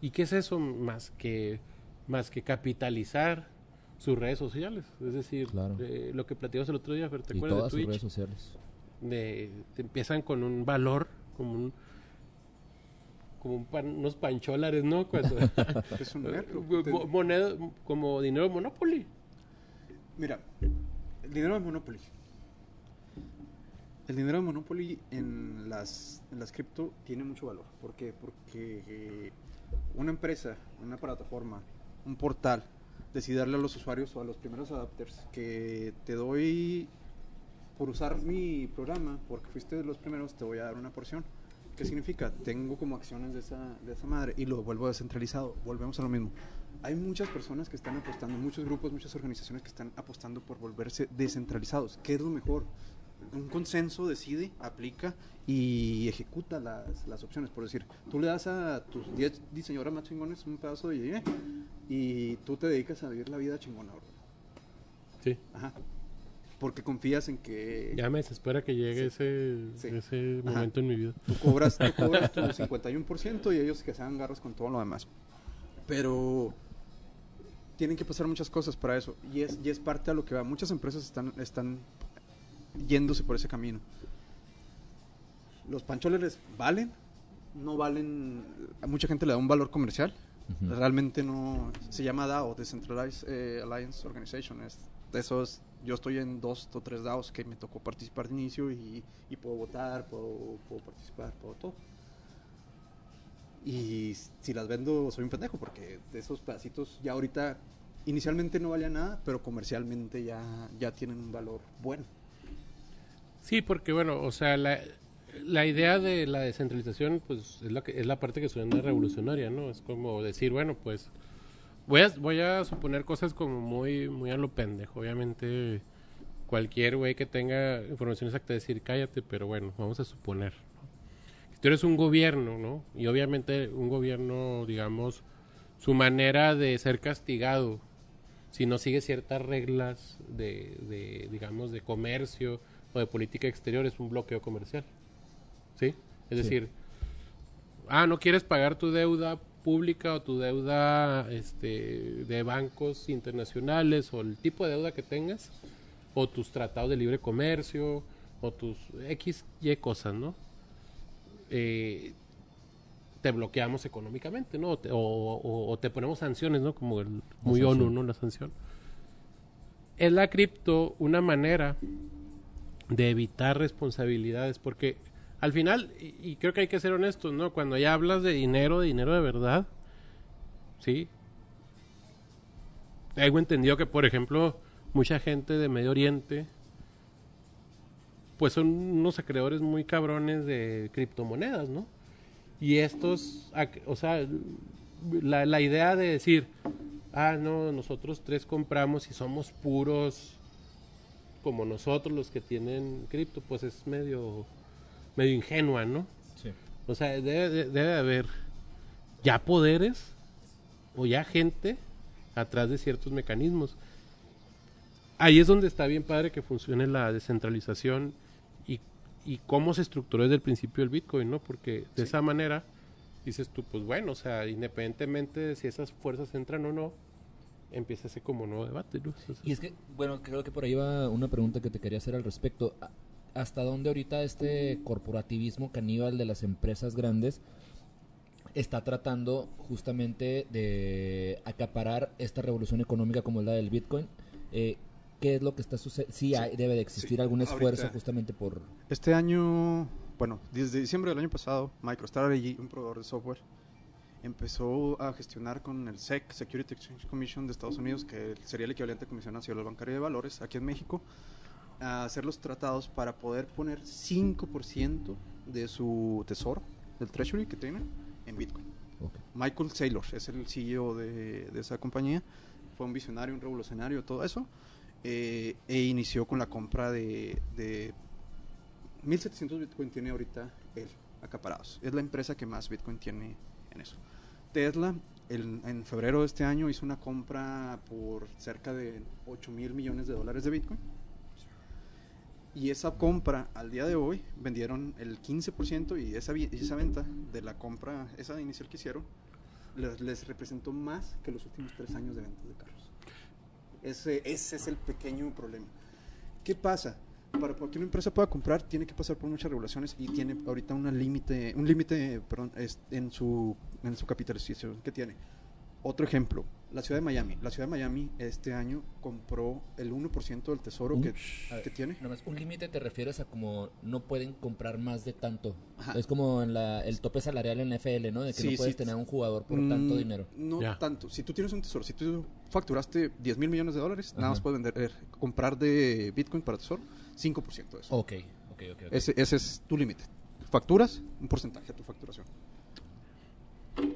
¿Y qué es eso más que más que capitalizar sus redes sociales? Es decir, Claro. eh, lo que platicamos el otro día, Fer, ¿te Y acuerdas de todas sus Twitch? redes sociales. De, te empiezan con un valor, como un como un pan- unos pancholares, ¿no? Cuando, <laughs> Es un. <laughs> Mo- moneda, como dinero de Monopoly. Mira, el dinero de Monopoly. El dinero de Monopoly en las, en las cripto tiene mucho valor. ¿Por qué? Porque eh, una empresa, una plataforma, un portal, decide darle a los usuarios o a los primeros adapters que te doy por usar mi programa, porque fuiste de los primeros, te voy a dar una porción. ¿Qué significa? Tengo como acciones de esa, de esa madre y lo vuelvo descentralizado. Volvemos a lo mismo. Hay muchas personas que están apostando, muchos grupos, muchas organizaciones que están apostando por volverse descentralizados. ¿Qué es lo mejor? Un consenso decide, aplica y ejecuta las, las opciones. Por decir, tú le das a tus 10 diseñadores más chingones un pedazo de IE y tú te dedicas a vivir la vida chingona. Sí. Ajá. Porque confías en que Ya me desespera que llegue ese, Sí. ese Ajá. momento en mi vida. tú cobras, tú <laughs> cobras tu 51% y ellos que se hagan garras con todo lo demás. Pero tienen que pasar muchas cosas para eso y es, y es parte a lo que va. Muchas empresas están, están yéndose por ese camino. Los pancholes valen, no valen, a mucha gente le da un valor comercial, Ujú. realmente no, se llama DAO, Decentralized eh, Alliance Organization, es, de esos, yo estoy en dos o tres DAOs que me tocó participar de inicio y, y puedo votar, puedo, puedo participar, puedo todo. Y si las vendo soy un pendejo porque de esos pedacitos ya ahorita inicialmente no valían nada, pero comercialmente ya, ya tienen un valor bueno. Sí, porque bueno, o sea, la, idea de la descentralización, pues es la, que, es la parte que suena revolucionaria, ¿no? Es como decir, bueno, pues voy a, voy a suponer cosas como muy, muy a lo pendejo. Obviamente, cualquier güey que tenga información exacta decir, cállate, pero bueno, vamos a suponer. ¿no? Tú eres un gobierno, ¿no? Y obviamente un gobierno, digamos, su manera de ser castigado si no sigue ciertas reglas de, de, digamos, de comercio o de política exterior es un bloqueo comercial. ¿Sí? Es Sí. decir, ah, no quieres pagar tu deuda pública o tu deuda este, de bancos internacionales o el tipo de deuda que tengas o tus tratados de libre comercio o tus X, Y cosas, ¿no? Eh, te bloqueamos económicamente, ¿no? O te, o, o- o te ponemos sanciones, ¿no? Como el muy. ONU, ¿no? La sanción. Es la cripto una manera de evitar responsabilidades, porque al final, y, creo que hay que ser honestos, ¿no? Cuando ya hablas de dinero, de dinero de verdad, ¿sí? Tengo entendido que, por ejemplo, mucha gente de Medio Oriente, pues son unos acreedores muy cabrones de criptomonedas, ¿no? Y estos, o sea, la, la idea de decir, ah, no, nosotros tres compramos y somos puros como nosotros los que tienen cripto, pues es medio, medio ingenua, ¿no? Sí. O sea, debe, de- debe haber ya poderes o ya gente atrás de ciertos mecanismos. Ahí es donde está bien padre que funcione la descentralización y, y cómo se estructuró desde el principio el Bitcoin, ¿no? Porque de esa manera dices tú, pues bueno, o sea, independientemente de si esas fuerzas entran o no, empieza ese como nuevo debate, ¿no? Y es que, bueno, creo que por ahí va una pregunta que te quería hacer al respecto. ¿Hasta dónde ahorita este corporativismo caníbal de las empresas grandes está tratando justamente de acaparar esta revolución económica como es la del Bitcoin? Eh, ¿Qué es lo que está sucediendo? Sí, hay- debe de existir Sí, algún esfuerzo ahorita- justamente por... Este año, bueno, desde diciembre del año pasado, MicroStrategy, un proveedor de software, empezó a gestionar con el SEC, Security Exchange Commission de Estados Unidos, que sería el equivalente a Comisión Nacional Bancaria de Valores aquí en México, a hacer los tratados para poder poner 5% de su tesoro, del treasury que tienen, en Bitcoin. Michael Saylor es el CEO de, de esa compañía. Fue un visionario, un revolucionario, todo eso. eh, e inició con la compra de, de 1700 Bitcoin tiene ahorita él, acaparados. Es la empresa que más Bitcoin tiene en eso. Tesla, en febrero de este año, hizo una compra por cerca de 8 mil millones de dólares de Bitcoin. Y esa compra, al día de hoy, vendieron el 15% y esa, vi- esa venta de la compra, esa inicial que hicieron, les, les representó más que los últimos tres años de ventas de carros. Ese, ese es el pequeño problema. ¿Qué pasa? Para que una empresa pueda comprar, tiene que pasar por muchas regulaciones y tiene ahorita una límite, un límite perdón, es- en, su, en su capitalización que tiene. Otro ejemplo, la ciudad de Miami. La ciudad de Miami este año compró el 1% del tesoro que, ver, que tiene. Nada más, un límite te refieres a como no pueden comprar más de tanto. Ajá. Es como en la, el tope salarial en la FL, ¿no? De que Sí, no puedes sí. tener un jugador por tanto Mm, dinero. No Ya. tanto. Si tú tienes un tesoro, si tú facturaste 10 mil millones de dólares, nada Ajá. más puedes vender, eh, comprar de Bitcoin para tesoro 5% de eso. Ok, ok, ok. ok. Ese, ese es tu límite. Facturas un porcentaje de tu facturación.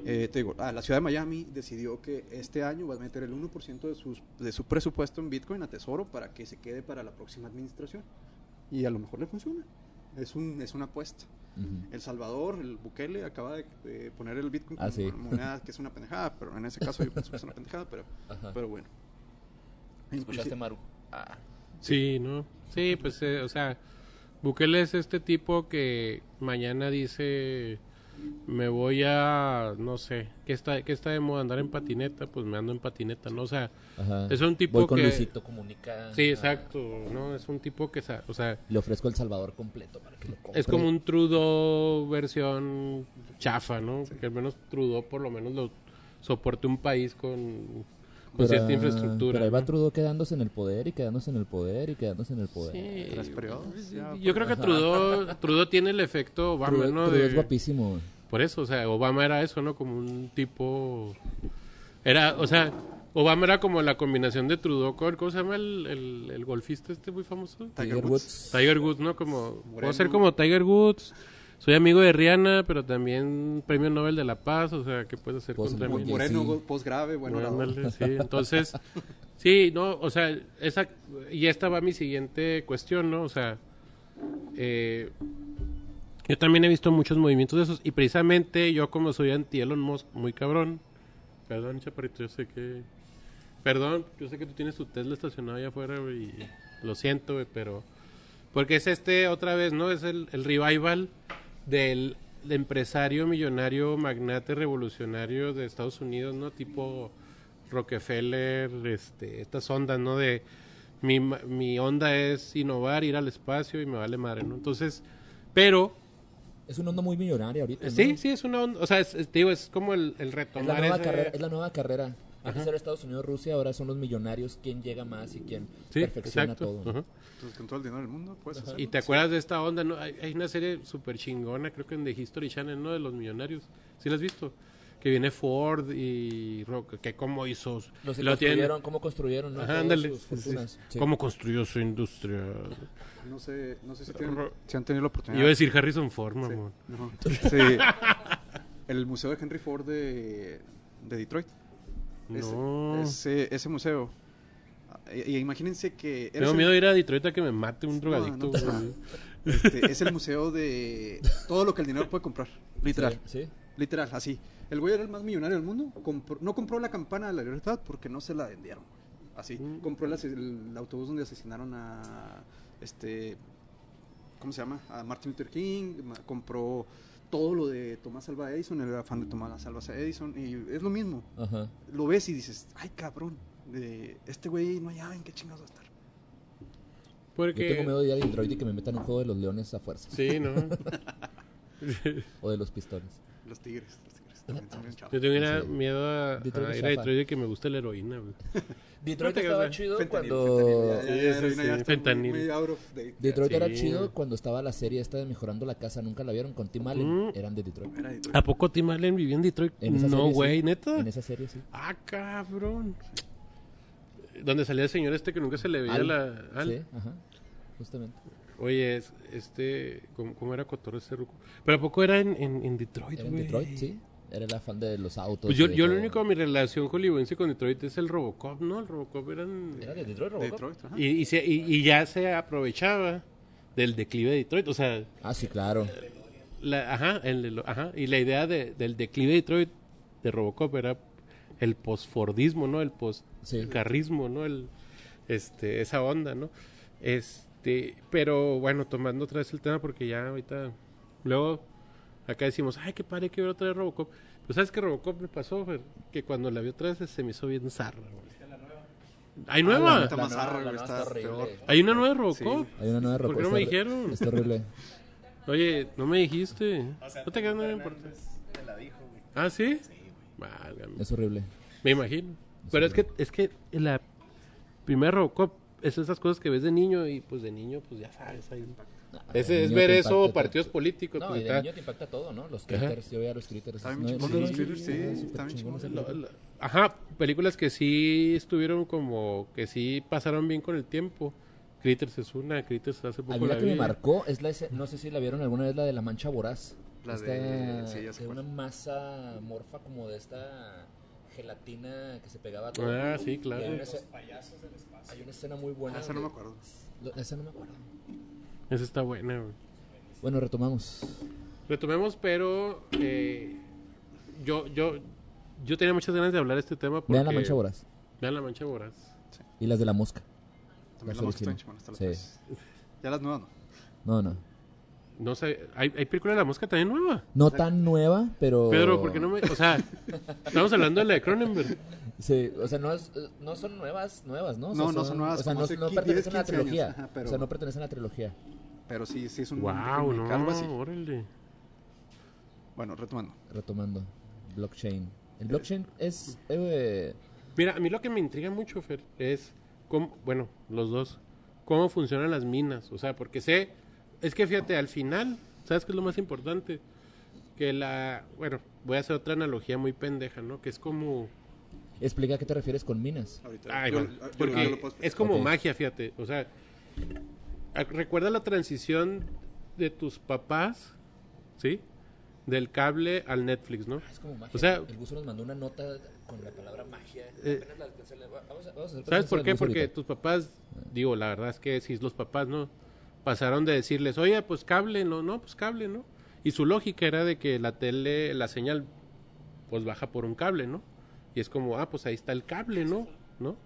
Eh, te digo, ah, la ciudad de Miami decidió que este año va a meter el 1% de, sus, de su presupuesto en Bitcoin a tesoro para que se quede para la próxima administración. Y a lo mejor le funciona. Es, un, es una apuesta. Ujú. El Salvador, el Bukele, acaba de, de poner el Bitcoin Ah, como sí. moneda <laughs> que es una pendejada, pero en ese caso yo pienso que es una pendejada, pero, Ajá. pero bueno. ¿Escuchaste, Maru? Ah, Sí, ¿no? Sí, pues, eh, o sea, Bukele es este tipo que mañana dice, me voy a, no sé, ¿qué está, qué está de moda? Andar en patineta, pues me ando en patineta, ¿no? O sea, Ajá. es un tipo Voy con que... Luisito Comunica. Sí, exacto, ¿no? Es un tipo que, o sea, Le ofrezco el Salvador completo para que lo compre. es como un Trudeau versión chafa, ¿no? Que al menos Trudeau por lo menos lo soporte un país con, con Pero, cierta infraestructura. Pero ahí va. Trudeau quedándose en el poder y quedándose en el poder y quedándose en el poder. Sí, Tres periodos, ya, Yo creo que Trudeau, Trudeau tiene el efecto Obama, Trudeau, ¿no? Trudeau De- es guapísimo. Por eso, o sea, Obama era eso, ¿no? Como un tipo... Era, o sea, Obama era como la combinación de Trudeau con... ¿Cómo se llama el, el, el golfista este muy famoso? Tiger Woods. Tiger Woods, ¿no? Como... Puedo ser como Tiger Woods. Soy amigo de Rihanna, pero también premio Nobel de la Paz. O sea, ¿qué puedes hacer Pues, contra mí? Moreno, sí. post grave, bueno. Ándale, sí. <laughs> Entonces, sí, no, o sea, esa, y esta va mi siguiente cuestión, ¿no? O sea, eh, yo también he visto muchos movimientos de esos, y precisamente yo como soy anti Elon Musk, muy cabrón, perdón, chaparrito, yo sé que, perdón, yo sé que tú tienes tu Tesla estacionado allá afuera, güey, y lo siento, güey, pero, porque es este, otra vez, ¿no? Es el, el revival del empresario millonario magnate revolucionario de Estados Unidos, ¿no? Tipo Rockefeller, este, estas ondas, ¿no? De mi, mi onda es innovar, ir al espacio y me vale madre, ¿no? Entonces, pero Es una onda muy millonaria ahorita. ¿no? sí, sí es una onda, o sea, es, digo, es como el, el Es la retomar nueva ese- carrera. Es la nueva carrera. Antes era Estados Unidos, Rusia, ahora son los millonarios quién llega más y quién Sí, perfecciona exacto. todo. ¿no? Entonces, con todo el dinero del mundo, puedes hacerlo. Y te acuerdas de esta onda, ¿no? Hay, hay una serie súper chingona, creo que en The History Channel, ¿no? De los millonarios. ¿Sí la has visto? Que viene Ford y Rock, que cómo hizo... Los lo tienen- construyeron, cómo construyeron ¿no? Ajá, ándale. sus Sí, sí. fortunas. Sí. ¿Cómo construyó su industria? No sé, no sé si, tienen- si han tenido la oportunidad. Iba a decir Harrison Ford, Sí. mamón. No. Sí. <laughs> El museo de Henry Ford de, de Detroit. Ese, No. ese, ese museo. Y, y imagínense que... Tengo miedo de ir a Detroit a que me mate un drogadicto. no. Este, es el museo de todo lo que el dinero puede comprar. Literal. Sí, sí. Literal, así. El güey era el más millonario del mundo. compró- no compró la campana de la libertad porque no se la vendieron. Así. Mm. Compró el, autobús donde asesinaron a. Este. ¿Cómo se llama? A Martin Luther King. Compró todo lo de Tomás Alva Edison. El fan de Tomás Alva Edison. Y es lo mismo. Ajá. Lo ves y dices, ay cabrón. de este güey no hay en qué chingados va a estar. Yo tengo Porque... miedo de ir a Detroit y que me metan un juego de los leones a fuerza. Sí, ¿no? <laughs> O de los pistones. Los tigres. Los tigres también son bien. Yo tuviera Sí. miedo a, a ir a. Detroit de que me guste la heroína, güey. Detroit te estaba chido Fentanil, cuando... fentanil. Detroit era chido cuando estaba la serie esta de Mejorando la Casa. Nunca la vieron con Tim Allen. Mm. Eran de Detroit. Era Detroit. ¿A poco Tim Allen vivía en Detroit? En esa No, güey, ¿neta? En esa serie, sí. Ah, cabrón. Donde salía el señor este que nunca se le veía Al. la... Al. Sí, ajá. Justamente. Oye, es- este... ¿cómo, cómo era Cotorro ese ruco? Pero ¿a poco era en, en, en Detroit, Era en? Detroit, sí. Era el afán de los autos. Pues yo, yo lo único, mi relación hollywoodense con Detroit es el Robocop, ¿no? El Robocop eran... ¿Era de Detroit, De Robocop? Detroit. Y, y, se- y- y ya se aprovechaba del declive de Detroit. O sea, Ah, sí, claro. la, ajá, el ajá, y la idea de- del declive de Detroit de Robocop era el postfordismo, ¿no? El Sí. postcarrismo, ¿no? El, este, esa onda, ¿no? Este, pero bueno, tomando otra vez el tema porque ya ahorita, luego acá decimos, ay, qué padre que ver otra vez Robocop. Pues sabes que Robocop me pasó, Fer? que cuando la vi otra vez se me hizo bien zarra, güey. ¿Hay Ah, nueva? la zarra, está. ¿Hay una nueva Robocop? Sí. Hay una nueva ¿Por qué Robocop. no me dijeron? Está horrible. Oye, no me dijiste. no te quedas nada importante. Te la dijo, güey. ¿Ah, sí? Válgame. Es horrible. Me imagino. Pero es que, es que la primera Robocop es esas cosas que ves de niño y pues de niño, pues ya sabes. Ahí. Ese es ver eso, partidos políticos. No, pues, y de está- niño te impacta todo, ¿no? Los critters, yo veía los critters. Los ajá, películas que sí estuvieron como, que sí pasaron bien con el tiempo. Critters es una, Critters hace poco mí la que me vi. marcó es la, ese- no sé si la vieron alguna vez, la de la mancha voraz. La Esta- de- sí, ya sé de una masa morfa como de esta gelatina que se pegaba todo. Ah, sí, claro. Hay una, escena, hay una escena muy buena. Ah, esa no me acuerdo. Lo- Esa no me acuerdo. Esa está buena, güey. Bueno, retomamos. Retomemos, pero eh, yo, yo, yo tenía muchas ganas de hablar de este tema porque... Vean la mancha voraz. Vean la mancha voraz. Y las de la mosca. También Las la mosca está hasta Sí. Ya las nuevas no. No, no. No sé, ¿hay, hay película de la mosca también nueva? No tan nueva, pero... Pedro, ¿por qué no me...? O sea, estamos hablando de la de Cronenberg. Sí, o sea, no, es- no son nuevas, nuevas, ¿no? O sea, No, no son nuevas, O sea, no, hace no 10, pertenecen a la 15 años, trilogía. ajá, pero- O sea, no pertenecen a la trilogía. Pero sí, sí es un Wow, remake, algo así. no, órale. Bueno, retomando. Retomando, blockchain. El blockchain es... eh, Mira, a mí lo que me intriga mucho, Fer, es cómo, bueno, los dos, cómo funcionan las minas. O sea, porque sé, es que fíjate, al final, ¿sabes qué es lo más importante? Que la, bueno, voy a hacer otra analogía muy pendeja, ¿no? Que es como, explica a qué te refieres con minas. Ahorita. ay, yo- bueno, yo- yo porque lo puedo explicar. es como magia, fíjate. O sea, recuerda la transición de tus papás, ¿sí? Del cable al Netflix, ¿no? Es como magia. O sea- el Gusto nos mandó una nota con la palabra magia. Eh, la. Vamos a- vamos a ¿Sabes por qué? Porque ahorita. tus papás, digo, la verdad es que si los papás, ¿no? Pasaron de decirles, oye, pues cable, no, no, pues cable, ¿no? Y su lógica era de que la tele, la señal, pues baja por un cable, ¿no? Y es como, ah, pues ahí está el cable, ¿no? ¿No?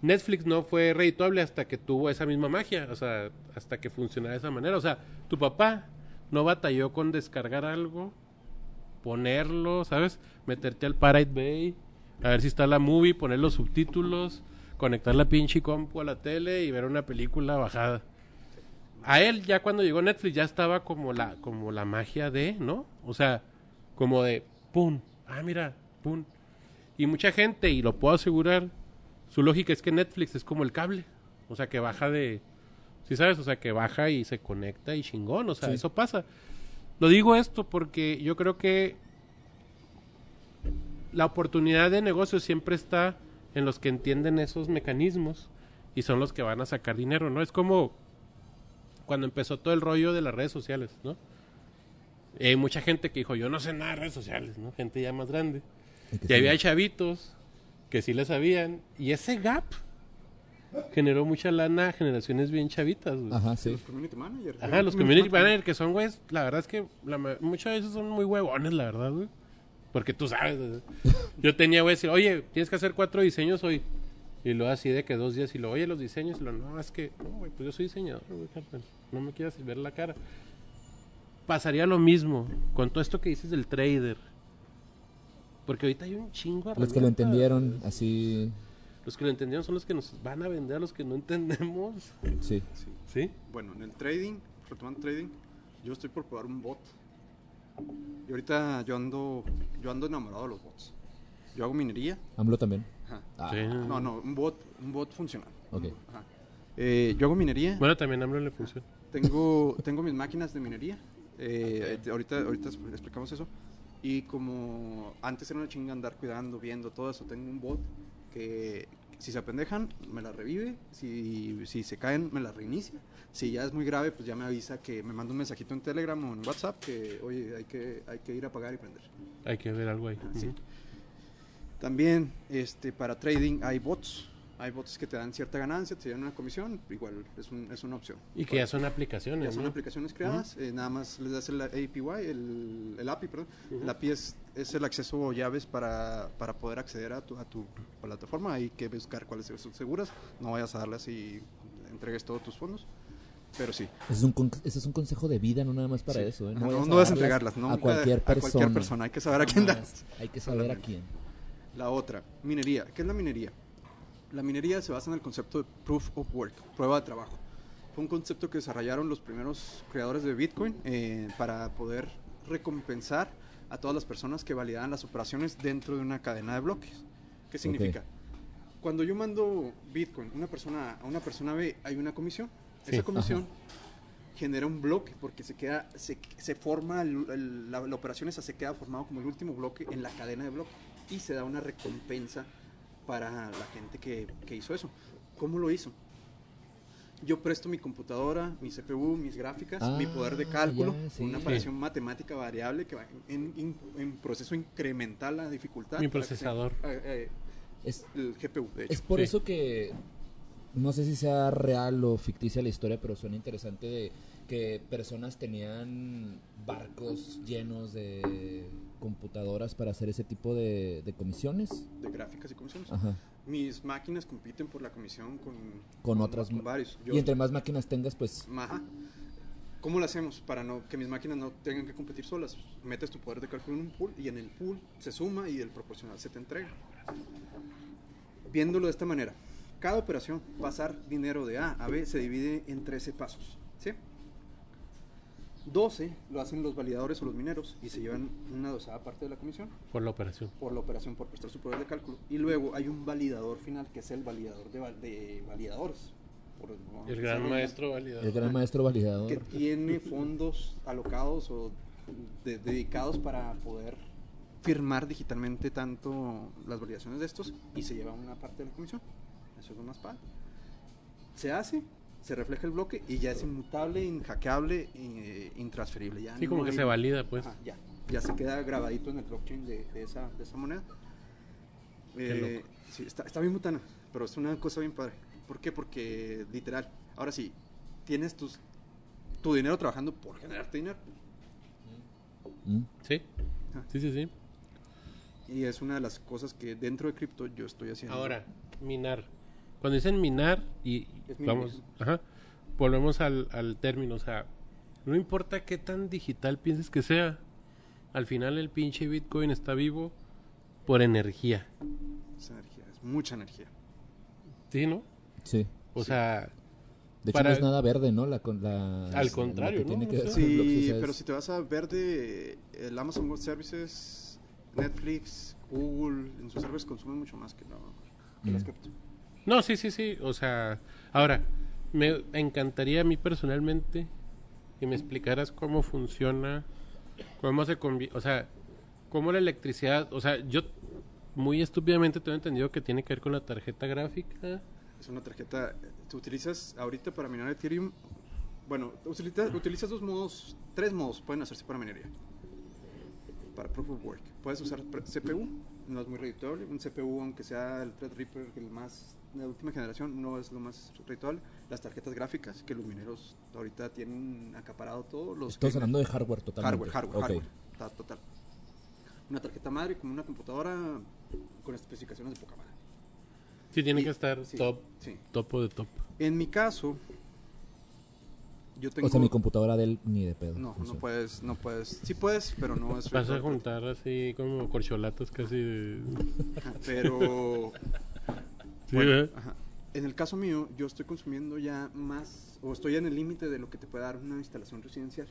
Netflix no fue redituable hasta que tuvo esa misma magia, o sea, hasta que funcionara de esa manera. O sea, tu papá no batalló con descargar algo, ponerlo, ¿sabes? Meterte al Pirate Bay, a ver si está la movie, poner los subtítulos, conectar la pinche compu a la tele y ver una película bajada. A él ya cuando llegó Netflix ya estaba como la como la magia de, ¿no? O sea, como de pum, ah mira, pum. Y mucha gente y lo puedo asegurar, su lógica es que Netflix es como el cable, o sea, que baja de ¿Sí sabes? O sea, que baja y se conecta y chingón, o sea, Sí. eso pasa. Lo digo esto porque yo creo que la oportunidad de negocio siempre está en los que entienden esos mecanismos y son los que van a sacar dinero, ¿no? Es como cuando empezó todo el rollo de las redes sociales, ¿no? Hay mucha gente que dijo, yo no sé nada de redes sociales, ¿no? Gente ya más grande. Y había chavitos que sí le sabían. Y ese gap generó mucha lana a generaciones bien chavitas, güey. Ajá, sí. Los community managers. Ajá, los community managers que son, güeyes, la verdad es que la muchas veces son muy huevones, la verdad, güey. Porque tú sabes, güey. <laughs> yo tenía, güey, decir, oye, tienes que hacer cuatro diseños hoy. Y luego así de que dos días y lo, oye, los diseños, y lo, no, es que, no, güey, pues yo soy diseñador, güey, carnal, no me quieras ver la cara. Pasaría lo mismo con todo esto que dices del trader. Porque ahorita hay un chingo Los que lo entendieron así, Los que lo entendieron son los que nos van a vender a los que no entendemos. sí. Sí. ¿Sí? Bueno, en el trading, retomando trading, yo estoy por probar un bot. Y ahorita yo ando, yo ando enamorado de los bots. Yo hago minería. AMLO también. Ajá. Ah, Sí. No, no, un bot, un bot funcional. Ok. Ajá. Eh, yo hago minería. Bueno, también a AMLO le funciona. Tengo, tengo mis máquinas de minería. Eh, ahorita, ahorita expl- explicamos eso. Y como antes era una chinga andar cuidando, viendo todo eso, tengo un bot que si se apendejan, me la revive. Si, si se caen, me la reinicia. Si ya es muy grave, pues ya me avisa que me manda un mensajito en Telegram o en WhatsApp que, oye, hay que, hay que ir a pagar y prender. Hay que ver algo ahí. Sí. Ujú. También este, para trading hay bots. Hay bots que te dan cierta ganancia, te dan una comisión. Igual es, un- es una opción. Y que ya son aplicaciones, Ya son ¿no? aplicaciones creadas, eh, nada más les das el API, el, el API, perdón. Ujú. El API es, es el acceso o llaves para, para poder acceder a tu, a tu plataforma. Hay que buscar cuáles son seguras. No vayas a darlas y entregues todos tus fondos. Pero sí, Ese es, un ese es un consejo de vida, no nada más para Sí. eso. ¿eh? No, vayas no vas a entregarlas, ¿no? A cualquier A persona. cualquier persona, hay que saber a quién das. Hay que saber a quién. La otra, minería. ¿Qué es la minería? La minería se basa en el concepto de proof of work, prueba de trabajo. Fue un concepto que desarrollaron los primeros creadores de Bitcoin eh, para poder recompensar a todas las personas que validaban las operaciones dentro de una cadena de bloques. ¿Qué significa? Cuando yo mando Bitcoin una persona, a una persona B, hay una comisión. Sí. Esa comisión genera un bloque porque se queda, se, se forma, el- el- la, la operación esa se queda formado como el último bloque en la cadena de bloques y se da una recompensa para la gente que, que hizo eso. ¿Cómo lo hizo? Yo presto mi computadora, mi CPU, mis gráficas, mi poder de Ah, cálculo, ya, sí. una operación matemática variable que va en, en- en proceso incremental la dificultad. Mi se- procesador. eh, eh, Es, el GPU, de hecho. es por Sí. eso que no sé si sea real o ficticia la historia, pero suena interesante de que personas tenían barcos llenos de computadoras para hacer ese tipo de, de comisiones. de gráficas y comisiones. Ajá. Mis máquinas compiten por la comisión con, Con otras con varios. Yo- Y entre más máquinas tengas, pues Ajá. ¿Cómo lo hacemos para no que mis máquinas no tengan que competir solas? Metes tu poder de cálculo en un pool y en el pool se suma y el proporcional se te entrega. Viéndolo de esta manera, cada operación, pasar dinero de A a B, se divide en 13 pasos. ¿sí? 12 lo hacen los validadores o los mineros y se llevan una dosada parte de la comisión Por la operación. por la operación, por prestar su poder de cálculo. Y luego hay un validador final que es el validador de, de validadores. por- El gran maestro validador. El gran maestro validador. que tiene fondos alocados o de- dedicados para poder firmar digitalmente tanto las validaciones de estos y se lleva una parte de la comisión. Eso es lo más padre. Se hace, se refleja el bloque y ya es inmutable, inhackeable, e intransferible. Ya Sí, no como que se valida, pues. Ya, ya se queda grabadito en el blockchain de, de esa, de esa moneda. Eh, sí, está, está bien botana, pero es una cosa bien padre. ¿Por qué? Porque literal, ahora sí, tienes tus, tu dinero trabajando por generarte dinero. Mm. Sí. Sí, sí, sí. Y es una de las cosas que dentro de cripto yo estoy haciendo. Ahora, minar. Cuando dicen minar y Es vamos, ajá, volvemos al, al término, o sea, no importa qué tan digital pienses que sea, al final el pinche Bitcoin está vivo por energía, Es energía, es mucha energía. ¿sí, no? Sí. O sea, De hecho, Para- no es nada verde, ¿no? La, con la, Al contrario, que ¿no? que O sea- o Sí, sea, pero es- si te vas a ver de el Amazon Web Services, Netflix, Google, en sus servers consumen mucho más que, que las Mm. cripto. No, sí, sí, sí, o sea, ahora, me encantaría a mí personalmente que me explicaras cómo funciona, cómo se convierte, o sea, cómo la electricidad, o sea, yo muy estúpidamente tengo entendido que tiene que ver con la tarjeta gráfica. Es una tarjeta, tú utilizas ahorita para minar Ethereum, bueno, utilizas, utilizas dos modos, tres modos pueden hacerse para minería. Para Proof of Work. Puedes usar CPU, no es muy redituable. Un CPU, aunque sea el Threadripper, el más de última generación, no es lo más redituable. Las tarjetas gráficas, que los mineros ahorita tienen acaparado todo. Los Estamos hablando de hardware totalmente. Hardware, hardware, hardware. Total. Una tarjeta madre como una computadora con especificaciones de poca madre. Sí, tiene Y- que estar sí, top, sí. topo de top. En mi caso, yo tengo... O sea, mi computadora de él ni de pedo. No, no puedes, no puedes. Sí puedes, pero no es... Vas a juntar así como corcholatas casi de... Pero... Sí, bueno, ajá. En el caso mío, yo estoy consumiendo ya más, o estoy en el límite de lo que te puede dar una instalación residencial.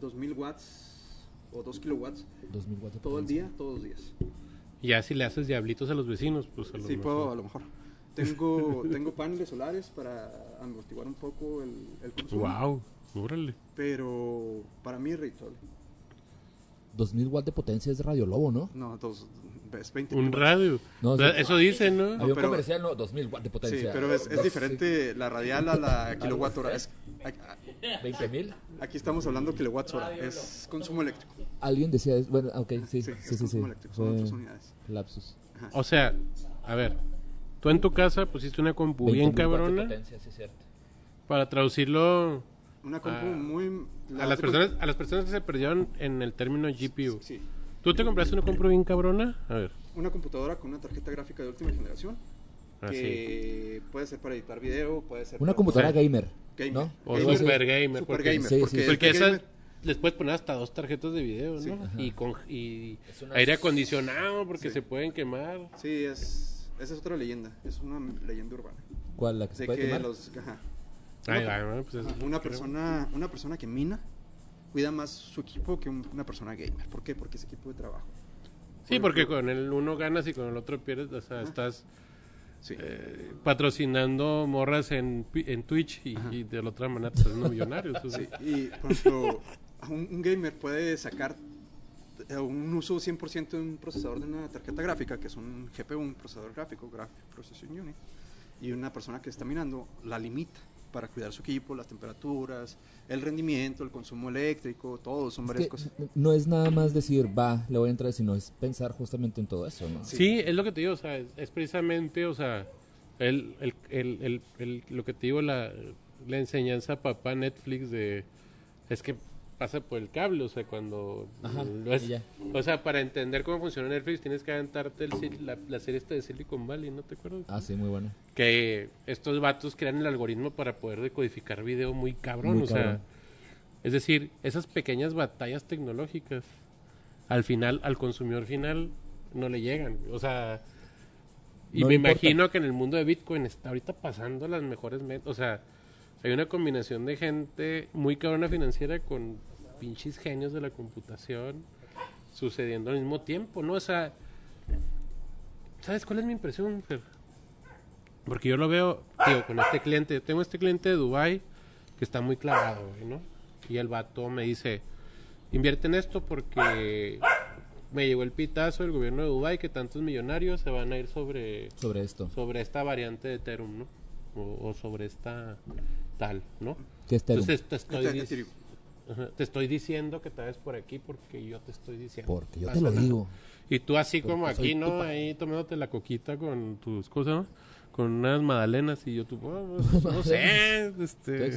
2000 watts o 2 kilowatts 2000 watts de todo el día, todos los días. Y ya si le haces diablitos a los vecinos, pues a lo Sí, mejor. puedo, a lo mejor. Tengo, <laughs> tengo paneles solares para amortiguar un poco el, el consumo. Wow, órale. Pero para mí es redituable. 2000 watts de potencia es Radio Lobo, ¿no? No, dos, es 20 Un watts. radio. No, O sea, sí. Eso dicen, ¿no? Había un pero- comercial, no, 2000 watts de Sí, potencia. pero es, es diferente la radial a la kilowatt hora. Es, a- 20.000. aquí estamos hablando kilowatts hora. Es consumo eléctrico. Alguien decía, es- bueno, ok, sí, sí, Sí, sí, es sí. sí, consumo eléctrico, son Fue otras unidades. lapsus. O sea, a ver, tú en tu casa pusiste una compu 20.000 bien de cabrona potencia, sí, cierto. para traducirlo Una compu Ah, muy... la- a las personas a las personas que se perdieron en el término GPU. Sí. ¿Tú te compraste una compu bien cabrona? A ver. Una computadora con una tarjeta gráfica de última generación. Así. Que puede ser para editar video, puede ser Una para- computadora Sí. gamer, Gamer. ¿no? O así. super gamer. Super porque, gamer. Sí, porque sí, porque que esas gamer- les puedes poner hasta dos tarjetas de video, ¿no? Sí. Y con y una- aire acondicionado porque Sí. se pueden quemar. Sí, es, esa es otra leyenda. Es una leyenda urbana. ¿Cuál? ¿La que se De puede que quemar? los... Ajá. Ay, Una- ay, bueno, pues Ajá, una persona una persona que mina cuida más su equipo que un- una persona gamer. ¿Por qué? Porque es equipo de trabajo. Sí, Por porque con el uno ganas y con el otro pierdes, o sea, Ajá. estás sí. eh, patrocinando morras en, en Twitch y, de la otra manera estás haciendo millonario. <laughs> Sí, y por ejemplo, un, un gamer puede sacar eh, un uso 100% de un procesador de una tarjeta gráfica, que es un GPU, un procesador gráfico, Graphic Processing Unit, y una persona que está minando la limita para cuidar su equipo, las temperaturas, el rendimiento, el consumo eléctrico, todo, son Es varias que cosas. no es nada más decir, va, le voy a entrar, sino es pensar justamente en todo eso, ¿no? Sí. Sí, es lo que te digo, o sea, es, es precisamente, o sea, el, el, el, el, el- lo que te digo, la, la enseñanza a papá Netflix de, es que pasa por el cable, o sea, cuando Ajá, lo es- y ya. o sea, para entender cómo funciona Netflix tienes que aventarte el, la, la serie esta de Silicon Valley, ¿no te acuerdas? Ah, sí, muy bueno. Que estos vatos crean el algoritmo para poder decodificar video muy cabrón, Muy o sea. Es decir, esas pequeñas batallas tecnológicas, al final, al consumidor final, no le llegan. O sea, y No me importa. imagino que en el mundo de Bitcoin está ahorita pasando las mejores metas. O sea, hay una combinación de gente muy cabrona financiera con pinches genios de la computación sucediendo al mismo tiempo, ¿no? O sea, ¿sabes cuál es mi impresión, Fer? Porque yo lo veo, digo, con este cliente. Yo tengo este cliente de Dubai que está muy clavado, ¿no? Y el vato me dice, invierte en esto porque me llegó el pitazo del gobierno de Dubai que tantos millonarios se van a ir sobre, Sobre esto. sobre esta variante de Ethereum, ¿no? O, o sobre esta tal, ¿no? ¿Qué es Ethereum? Entonces te estoy, Este- Ajá, te estoy diciendo que te vayas por aquí porque yo te estoy diciendo. Porque yo te lo nada. digo. Y tú así Porque como aquí, ¿no? Ahí tomándote la coquita con tus cosas, ¿no? Con unas magdalenas y yo tú, oh, pues, <laughs> no sé, ¿Qué este,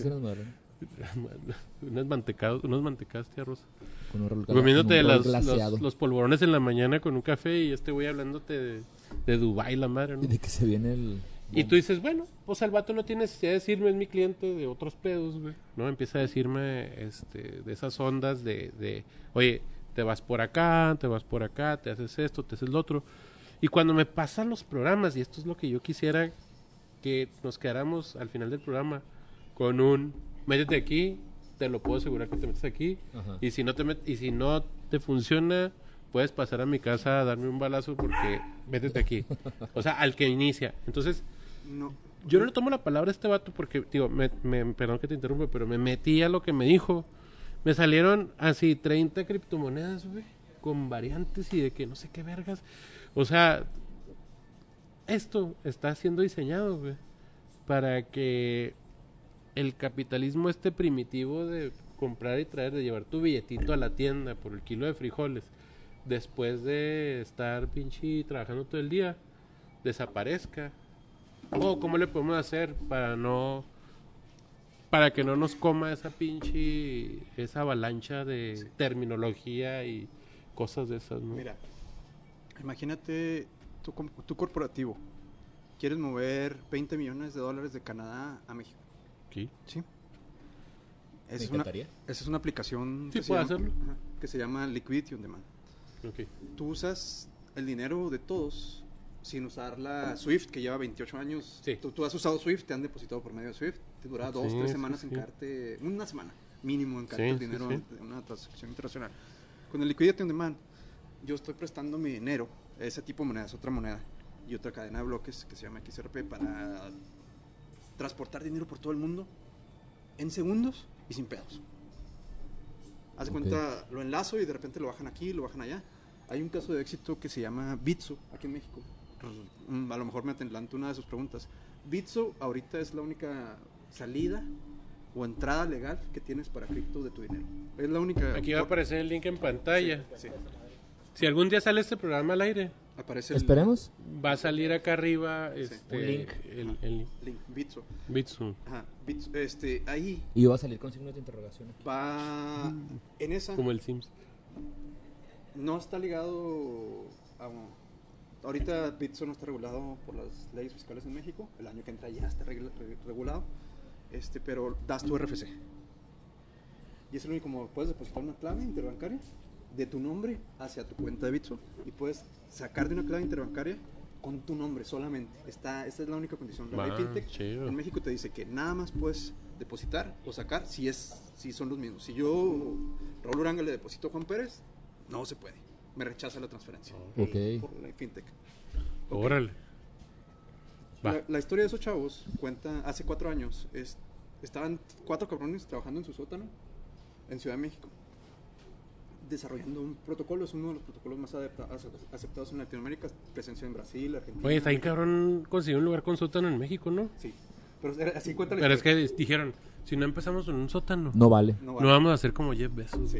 <laughs> unas mantecados, unos mantecados, tía Rosa. Con un rol, Comiéndote los, los, los polvorones en la mañana con un café y este voy hablándote de, de Dubai, la madre, ¿no? Y de que se viene el... Y tú dices, bueno, pues el vato no tiene necesidad de decirme, es mi cliente de otros pedos, güey. ¿No? Empieza a decirme este, de esas ondas de, de, oye, te vas por acá, te vas por acá, te haces esto, te haces lo otro. Y cuando me pasan los programas, y esto es lo que yo quisiera que nos quedáramos al final del programa con un, métete aquí, te lo puedo asegurar que te metes aquí. Ajá. Y si no te met- y si no te funciona, puedes pasar a mi casa a darme un balazo porque métete aquí. O sea, al que inicia. Entonces, No. yo no le tomo la palabra a este vato porque, digo, me, me- perdón que te interrumpa, pero me metí a lo que me dijo. Me salieron así 30 criptomonedas, güey, con variantes y de que no sé qué vergas. O sea, esto está siendo diseñado, güey, para que el capitalismo este primitivo de comprar y traer, de llevar tu billetito a la tienda por el kilo de frijoles, después de estar pinche trabajando todo el día, desaparezca. O cómo le podemos hacer para no para que no nos coma esa pinche esa avalancha de terminología y cosas de esas, ¿no? Mira, imagínate tu, com- tu corporativo. Quieres mover 20 millones de dólares de Canadá a México. ¿Sí? Me Esa es, una, esa es una aplicación Sí, que, se llama, hacerlo. que se llama Liquidity on Demand. Ok. Tú usas el dinero de todos sin usar la Swift, que lleva 28 años. Sí. Tú, tú has usado Swift, te han depositado por medio de Swift. Te dura dos, Sí, tres semanas sí. en caerte, una semana mínimo en caerte el dinero de una transacción internacional. Con el Liquidity on Demand, yo estoy prestando mi dinero, ese tipo de moneda, es otra moneda, y otra cadena de bloques que se llama XRP para transportar dinero por todo el mundo en segundos y sin pedos. Haz de Ok. cuenta, lo enlazo y de repente lo bajan aquí, lo bajan allá. Hay un caso de éxito que se llama Bitso, aquí en México. Mm, A lo mejor me adelanto una de sus preguntas. Bitso ahorita es la única salida o entrada legal que tienes para cripto de tu dinero. Es la única. Aquí va a aparecer el link en pantalla. Sí, Si algún día sale este programa al aire, aparece el Esperemos. va a salir acá arriba este, Un link. el, el link, Bitso. Bitsu. Ajá, Bitso. Este, ahí Y va a salir con signos de interrogación. va. En esa. Como el Sims. No está ligado a... Ahorita Bitso no está regulado por las leyes fiscales en México. El año que entra ya está regulado. Este, pero das tu RFC. Y es el único modo. Puedes depositar una clave interbancaria de tu nombre hacia tu cuenta de Bitso. Y puedes sacar de una clave interbancaria con tu nombre solamente. Está, esa es la única condición. La Va, ley FinTech chido. en México te dice que nada más puedes depositar o sacar si, es, si son los mismos. Si yo, Raúl Uranga, le deposito a Juan Pérez, no se puede. Me rechaza la transferencia. Ok. Por la FinTech. Ok. Órale. La, la historia de esos chavos cuenta hace cuatro años. Es, estaban cuatro cabrones trabajando en su sótano en Ciudad de México. Desarrollando un protocolo, es uno de los protocolos más aceptados en Latinoamérica. Presencia en Brasil, Argentina. Oye, está bien cabrón conseguir un lugar con sótano en México, ¿no? Sí. Pero así cuenta la Pero es que dijeron, si no empezamos en un sótano, No vale. No, vamos a hacer como Jeff Bezos.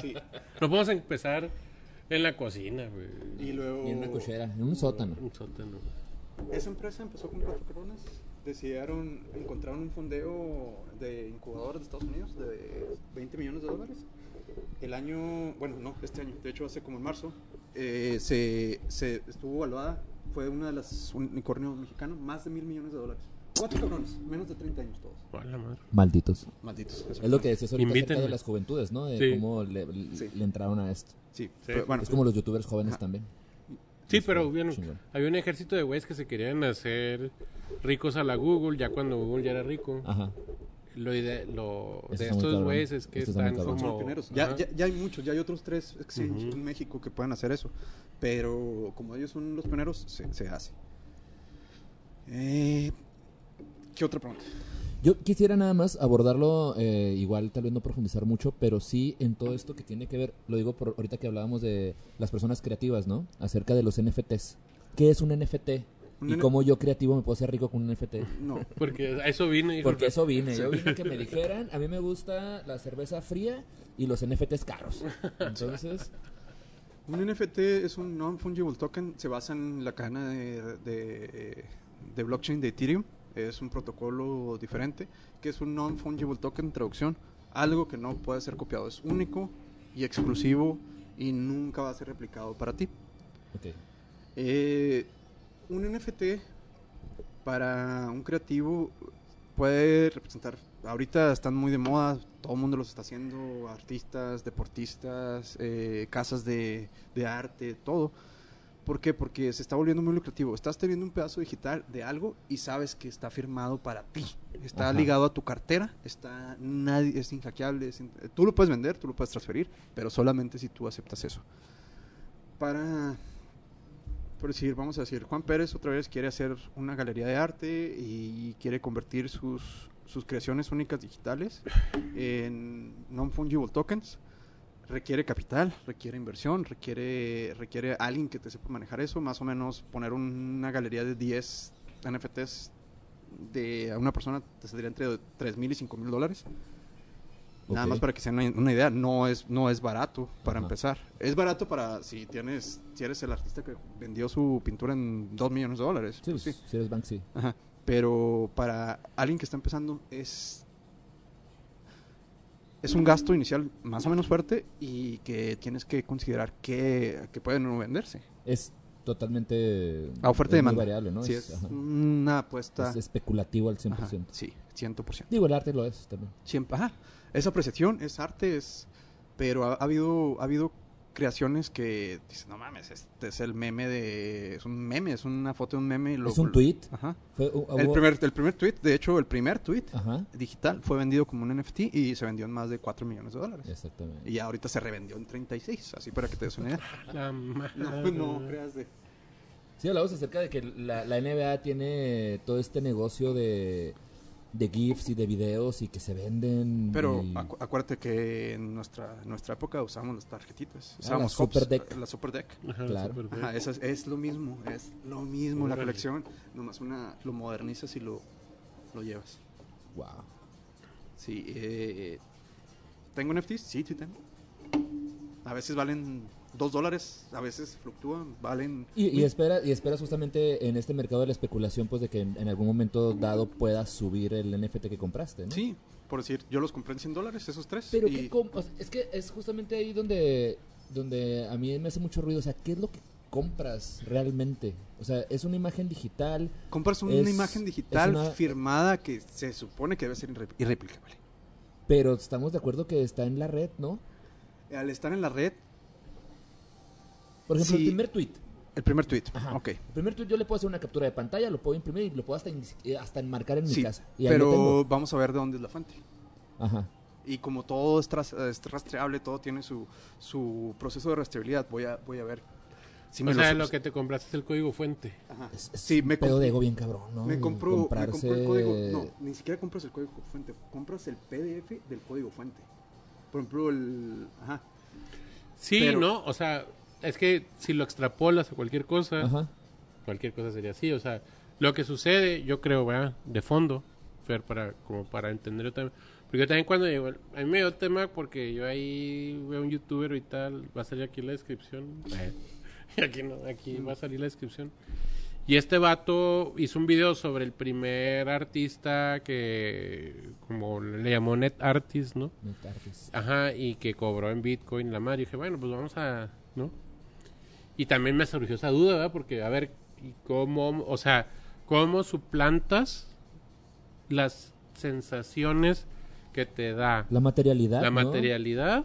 Sí. No podemos empezar en la cocina, güey. Y luego. Y en una cochera, en un sótano. Un sótano. Esa empresa empezó con cuatro cabrones. Decidieron, encontraron un fondeo de incubadores de Estados Unidos de 20 millones de dólares. El año, bueno, no, este año, de hecho hace como en marzo, eh, se, se estuvo evaluada, fue una de las unicornios mexicanos, más de mil millones de dólares. Cuatro cabrones, menos de 30 años todos. A la madre. Malditos. Malditos. Es lo que decías ahorita acerca de las juventudes, ¿no? De Sí. cómo le, le- Sí. le entraron a esto. Sí, Sí. pero bueno. es como los youtubers jóvenes Ajá. también. Sí, Es pero había un ejército de güeyes que se querían hacer ricos a la Google, ya cuando Google ya era rico. Ajá. Lo, ide- lo de estos güeyes es que están. Son como... pioneros. Ya, ya, ya hay muchos, ya hay otros tres en México que pueden hacer eso. Pero como ellos son los pioneros, se, se hace. Eh, ¿Qué otra pregunta? Yo quisiera nada más abordarlo, eh, igual tal vez no profundizar mucho, pero sí en todo esto que tiene que ver, lo digo por ahorita que hablábamos de las personas creativas, ¿no? Acerca de los NFTs. ¿Qué es un NFT? ¿Y cómo yo creativo me puedo hacer rico con un NFT? No. Porque a eso vine. hijo Porque eso vine, yo vine que me dijeran, a mí me gusta la cerveza fría y los NFTs caros. Entonces, Un NFT es un non-fungible token, se basa en la cadena de, de, de blockchain de Ethereum, es un protocolo diferente, que es un non-fungible token, traducción, algo que no puede ser copiado, es único y exclusivo y nunca va a ser replicado para ti. Eh, un NFT para un creativo puede representar, ahorita están muy de moda, todo el mundo los está haciendo, artistas, deportistas, eh, casas de, de arte, todo. ¿Por qué? Porque se está volviendo muy lucrativo. Estás teniendo un pedazo digital de algo y sabes que está firmado para ti. Está Ajá. ligado a tu cartera, está nadie es inhackeable, es in- tú lo puedes vender, tú lo puedes transferir, pero solamente si tú aceptas eso. Para por decir, vamos a decir, Juan Pérez otra vez quiere hacer una galería de arte y quiere convertir sus, sus creaciones únicas digitales en non-fungible tokens. Requiere capital, requiere inversión, requiere, requiere alguien que te sepa manejar eso. Más o menos poner un- una galería de 10 NFTs de a una persona te saldría entre 3 mil y 5 mil dólares. Nada más para que se den una, idea, no es, no es barato para Ajá. empezar. Es barato para si tienes, si eres el artista que vendió su pintura en 2 millones de dólares. Sí, pues, sí. si eres Banksy. Ajá. Pero para alguien que está empezando es es un gasto inicial más o menos fuerte y que tienes que considerar que, que puede no venderse. Es totalmente... A oferta es muy variable, ¿no? Sí, es, es una apuesta. Es especulativo al 100%. Ajá, sí, 100%. Digo, el arte lo es también. Siempre, ajá. Es apreciación, es arte, es pero ha, ha habido ha habido creaciones que dices, no mames, este es el meme de es un meme, es una foto de un meme y lo- es un tweet. Ajá. Fue, hu- El primer el primer tweet, de hecho, el primer tweet Ajá, digital fue vendido como un NFT y se vendió en más de 4 millones de dólares. exactamente. Y ahorita se revendió en 36, así para que te des una idea. <laughs> La. No, no creas de Sí, hablamos acerca de que la, la NBA tiene todo este negocio de, de GIFs y de videos y que se venden. Pero y- acu- acuérdate que en nuestra nuestra época usábamos las tarjetitas, Ah, usábamos la Super Deck. la Super Deck. Ajá, Claro. Ajá, eso es, es lo mismo, es lo mismo la colección, nomás una lo modernizas y lo, lo llevas. Wow. Sí, eh, ¿tengo NFTs? Sí, sí tengo. A veces valen dos dólares, a veces fluctúan, valen... Y, y, espera, y esperas justamente en este mercado de la especulación, pues de que en, en algún momento dado puedas subir el NFT que compraste, ¿no? Sí, por decir, yo los compré en 100 dólares, esos tres. Pero y ¿qué com- o sea, es que es justamente ahí donde, donde a mí me hace mucho ruido. O sea, ¿qué es lo que compras realmente? O sea, es una imagen digital. compras una es- imagen digital una- firmada que se supone que debe ser irre- irreplicable. Pero estamos de acuerdo que está en la red, ¿no? Al estar en la red, Por ejemplo, Sí. el primer tweet. el primer tweet, Ajá. ok. El primer tweet yo le puedo hacer una captura de pantalla, lo puedo imprimir y lo puedo hasta, en- eh, hasta enmarcar en mi Sí, casa. Y pero tengo. vamos a ver de dónde es la fuente. Ajá. Y como todo es, tras- es rastreable, todo tiene su, su proceso de rastreabilidad, voy a, voy a ver si o me sea, lo lo que te compraste es el código fuente. Ajá. Es, es Sí, me pedo de ego bien cabrón, ¿no? Me El compró, me compró el comprarse- código. No, ni siquiera compras el código fuente, compras el PDF del código fuente. Por ejemplo, el. Ajá. Sí, Pero- ¿no? O sea, es que si lo extrapolas a cualquier cosa, Ajá. cualquier cosa sería así. O sea, lo que sucede, yo creo, ¿verdad? De fondo, Fer, para, como para entender yo también. Porque yo también cuando llegó, a mí me dio tema porque yo ahí veo un youtuber y tal, va a salir aquí la descripción. <laughs> Aquí no, aquí va a salir la descripción. Y este vato hizo un video sobre el primer artista que, como le llamó Net Artist, ¿no? Net artist. Ajá, y que cobró en Bitcoin la madre. Y dije, bueno, pues vamos a, ¿no? Y también me surgió esa duda, ¿verdad? Porque, a ver, ¿y ¿cómo, o sea, cómo suplantas las sensaciones que te da La materialidad. la ¿no? materialidad,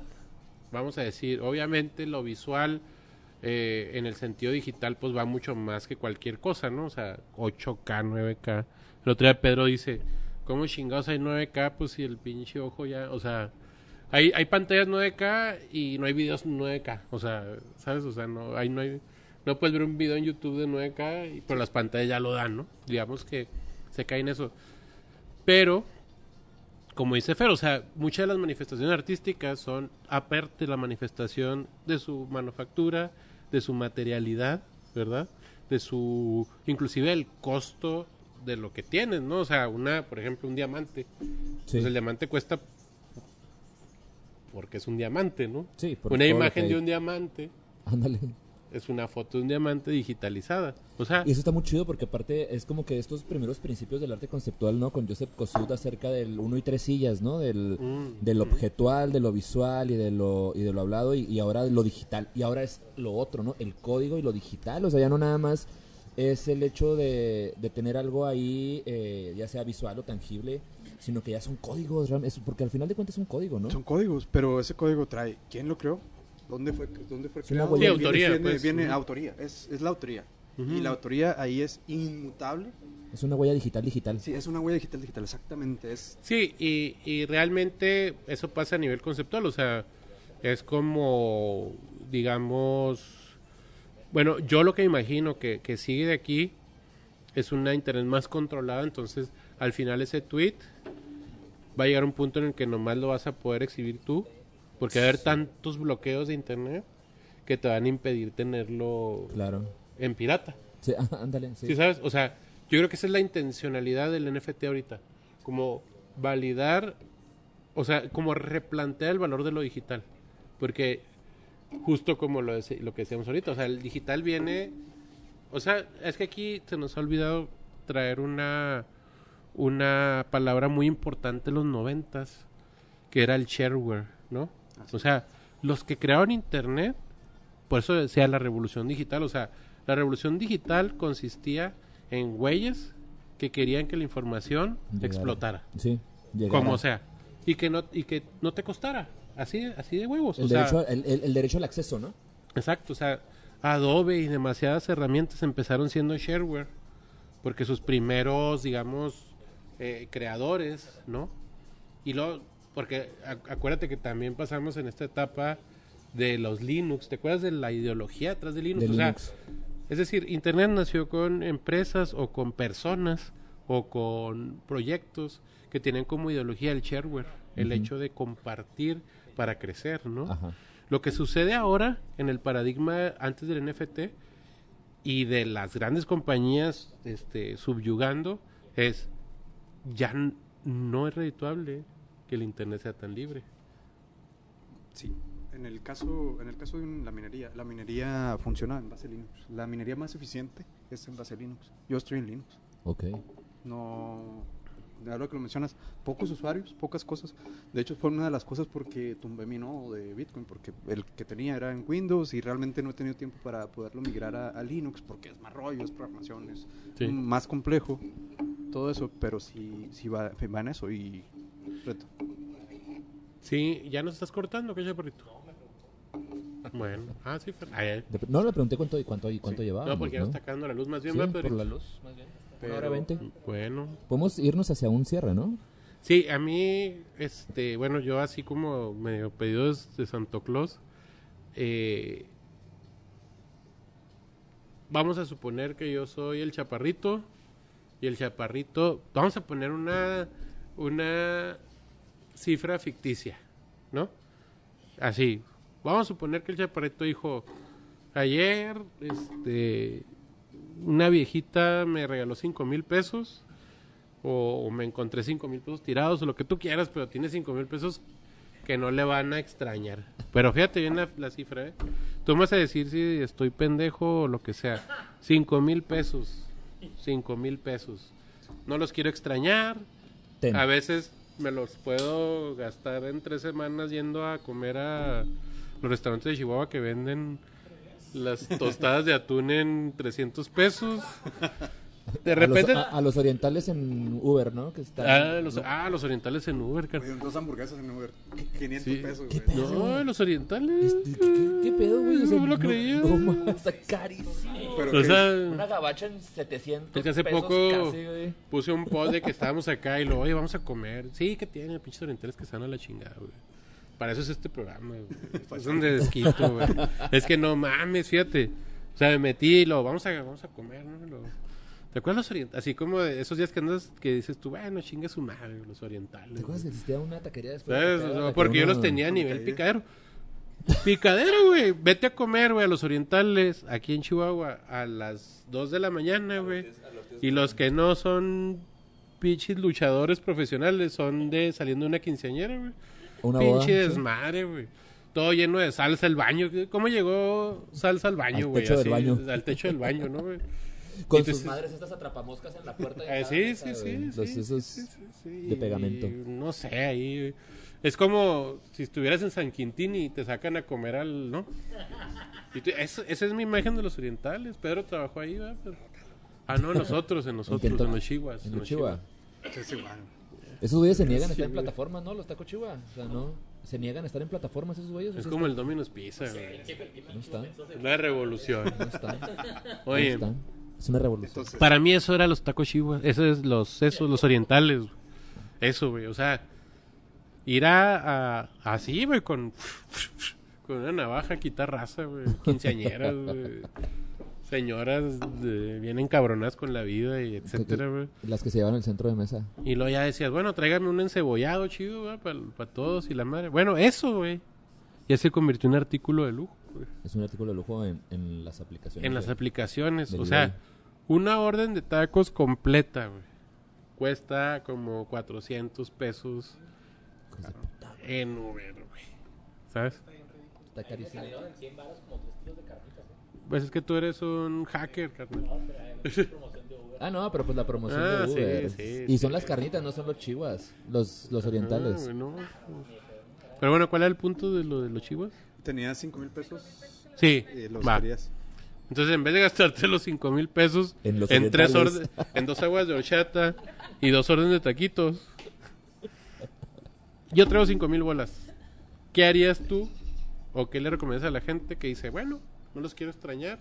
vamos a decir, obviamente lo visual eh, en el sentido digital pues va mucho más que cualquier cosa, ¿no? O sea, 8K, 9K. El otro día Pedro dice, ¿cómo chingados hay 9K? Pues si el pinche ojo ya, o sea, hay, hay pantallas 9K y no hay videos 9K, o sea, ¿sabes? O sea, no hay, no hay, no puedes ver un video en YouTube de 9K, y, pero las pantallas ya lo dan, ¿no? Digamos que se cae en eso. Pero como dice Fer, o sea, muchas de las manifestaciones artísticas son aparte de la manifestación de su manufactura, de su materialidad, ¿verdad? De su, inclusive el costo de lo que tienes, ¿no? O sea, una, por ejemplo, un diamante. Sí, Pues el diamante cuesta porque es un diamante, ¿no? sí, por Una imagen de un diamante Ándale. es una foto de un diamante digitalizada. O sea, Y eso está muy chido porque aparte es como que estos primeros principios del arte conceptual, ¿no? Con Joseph Kosuth acerca del uno y tres sillas, ¿no? Del, mm, del mm. objetual, de lo visual y de lo, y de lo hablado y, y ahora lo digital. Y ahora es lo otro, ¿no? El código y lo digital. O sea, ya no nada más es el hecho de, de tener algo ahí, eh, ya sea visual o tangible, sino que ya son códigos, es- porque al final de cuentas es un código, ¿no? Son códigos, pero ese código trae. ¿Quién lo creó? ¿Dónde fue, dónde fue creado? Sí, autoría, Viene, pues. viene autoría, es, es la autoría. Y la autoría ahí es inmutable. Es una huella digital digital. Sí, es una huella digital digital, exactamente. Es Sí, y, y realmente eso pasa a nivel conceptual, o sea, es como, digamos, bueno, yo lo que imagino que, que sigue de aquí es una internet más controlada, entonces al final ese tweet va a llegar a un punto en el que nomás lo vas a poder exhibir tú, porque va a haber tantos bloqueos de internet que te van a impedir tenerlo Claro. en pirata. Sí, <laughs> ándale, sí. Sí, ¿sabes? O sea, yo creo que esa es la intencionalidad del NFT ahorita. Como validar, o sea, como replantear el valor de lo digital. Porque justo como lo, lo que decíamos ahorita, o sea, el digital viene... O sea, es que aquí se nos ha olvidado traer una, una palabra muy importante en los noventas, que era el shareware, ¿no? O sea, los que crearon Internet, por eso decía la revolución digital, o sea, la revolución digital consistía en güeyes que querían que la información Llegara. explotara, Sí. llegara. como sea, y que no y que no te costara, así así de huevos, El, o sea, derecho, el, el- el derecho al acceso, ¿no? exacto, o sea, Adobe y demasiadas herramientas empezaron siendo shareware, porque sus primeros, digamos, eh, creadores, ¿no? Y luego, porque ac- acuérdate que también pasamos en esta etapa de los Linux, ¿te acuerdas de la ideología detrás de Linux? De o sea, Linux. es decir, Internet nació con empresas o con personas o con proyectos que tienen como ideología el shareware, el hecho de compartir para crecer, ¿no? Ajá. Lo que sucede ahora en el paradigma antes del NFT y de las grandes compañías este, subyugando es ya n- no es redituable que el Internet sea tan libre. Sí. En el caso, en el caso de la minería, la minería funciona en base Linux. La minería más eficiente es en base Linux. Yo estoy en Linux. Ok. No, ahora que lo mencionas, pocos usuarios, pocas cosas. De hecho, fue una de las cosas porque tumbé mi nodo de Bitcoin, porque el que tenía era en Windows y realmente no he tenido tiempo para poderlo migrar a, a Linux, porque es más rollo, es programación, es Sí. más complejo, todo eso, pero sí, sí va, va en eso y reto. Sí, ya nos estás cortando, ¿qué chaparrito? Bueno, ah, sí, Fer- ay, ay. De- no le pregunté cuánto, cuánto, cuánto Sí. llevaba. No, porque ya está cagando la luz más bien, Sí, ¿va, por la luz, más bien. Pero- Una hora veinte. Bueno, Podemos irnos hacia un cierre, ¿no? Sí, a mí, este, bueno, yo así como medio pedidos de Santo Claus, eh, vamos a suponer que yo soy el chaparrito y el chaparrito, vamos a poner una, una cifra ficticia, ¿no? Así, vamos a suponer que el chaparrito dijo, ayer, este, una viejita me regaló cinco mil pesos o, me encontré cinco mil pesos tirados o lo que tú quieras, pero tiene cinco mil pesos que no le van a extrañar. Pero fíjate bien la, la cifra, ¿eh? Tú me vas a decir si estoy pendejo o lo que sea. Cinco mil pesos. Cinco mil pesos. No los quiero extrañar. Ten. A veces me los puedo gastar en tres semanas yendo a comer a los restaurantes de Chihuahua que venden las tostadas de atún en 300 pesos. De A los- repente... A, a los orientales en Uber, ¿no? Que están, Ah, los, ah, los orientales en Uber, car- Oye, dos hamburguesas en Uber. 500 Sí. pesos, ¿Qué güey. pedo? No, los orientales. Este, ¿qué, qué- qué pedo, güey? O sea, No me lo creía. No, mames, está carísimo. Pero O que- sea, Una gabacha en 700 Es que hace pesos poco casi, güey. puse un post de que estábamos acá y lo, oye, vamos a comer. Sí, que tiene pinches orientales que están a la chingada, güey. Para eso es este programa, güey. Es donde desquito, güey. Es que no mames, fíjate. O sea, me metí y lo, vamos a, vamos a comer, ¿no? Lo- ¿Te acuerdas los orientales? Así como de esos días que andas, que dices tú, bueno, chinga su madre, los orientales. ¿Te acuerdas que existía una taquería después? de ¿Sabes? Tacada, O sea, la que porque yo los tenía a nivel picadero. Picadero, güey. Vete a comer, güey, a los orientales aquí en Chihuahua a las 2 de la mañana, güey. Y los que no son pinches luchadores profesionales son de saliendo de una quinceañera, güey. Una Pinche desmadre, güey. Todo lleno de salsa el baño. ¿Cómo llegó salsa al Al baño, güey? techo del Así, baño. Al techo del baño, ¿no, güey? Con sus madres estas atrapamoscas en la puerta. de Eh, sí, mesa, sí, sí, sí, Los sí, esos sí, sí, sí. de pegamento. No sé, ahí. Es como si estuvieras en San Quintín y te sacan a comer al. ¿No? Y tú- eso- esa es mi imagen de los orientales. Pedro trabajó ahí, ¿verdad? Pero- Ah, no, <laughs> en nosotros, en nosotros, en, los chihuas. En los igual. Esos güeyes se niegan a estar en güey. plataforma, ¿no? Los tacos Chihuahua. O sea, no. Se niegan a estar en plataformas esos güeyes. Es como el Domino's Pizza, güey. No están. La revolución. No están. Oye, No están. Es una revolución. Entonces, para mí eso era los tacos chihuas. Eso es los, esos, los orientales. güey. Eso, güey. O sea, ir a, a- así, güey, con, con una navaja a quitar raza, güey. Quinceañeras, <laughs> güey. Señoras de- bien encabronadas con la vida y etcétera, güey. Las que se llevan al centro de mesa. Y luego ya decías, bueno, tráigame un encebollado chido, güey, para todos y la madre. Bueno, eso, güey. Ya se convirtió en un artículo de lujo. Es un artículo de lujo en, en las aplicaciones. En las aplicaciones. O sea, una orden de tacos completa, güey. Cuesta como 400 pesos en Uber, güey. ¿Sabes? Está carísimo. Pues es que tú eres un hacker, carnal. <laughs> Ah, no, pero pues la promoción Ah, de sí, Uber. sí, y son sí. las carnitas, no son los chihuas. Los, los orientales. Ah, no. Pero bueno, ¿cuál era el punto de lo de los chivas? Tenía 5 mil pesos Sí, y los va. querías. Entonces, en vez de gastarte los 5 mil pesos En los en, tres orden- en dos aguas de horchata y dos órdenes de taquitos, yo traigo 5 mil bolas. ¿Qué harías tú? ¿O qué le recomiendas a la gente que dice, bueno, no los quiero extrañar?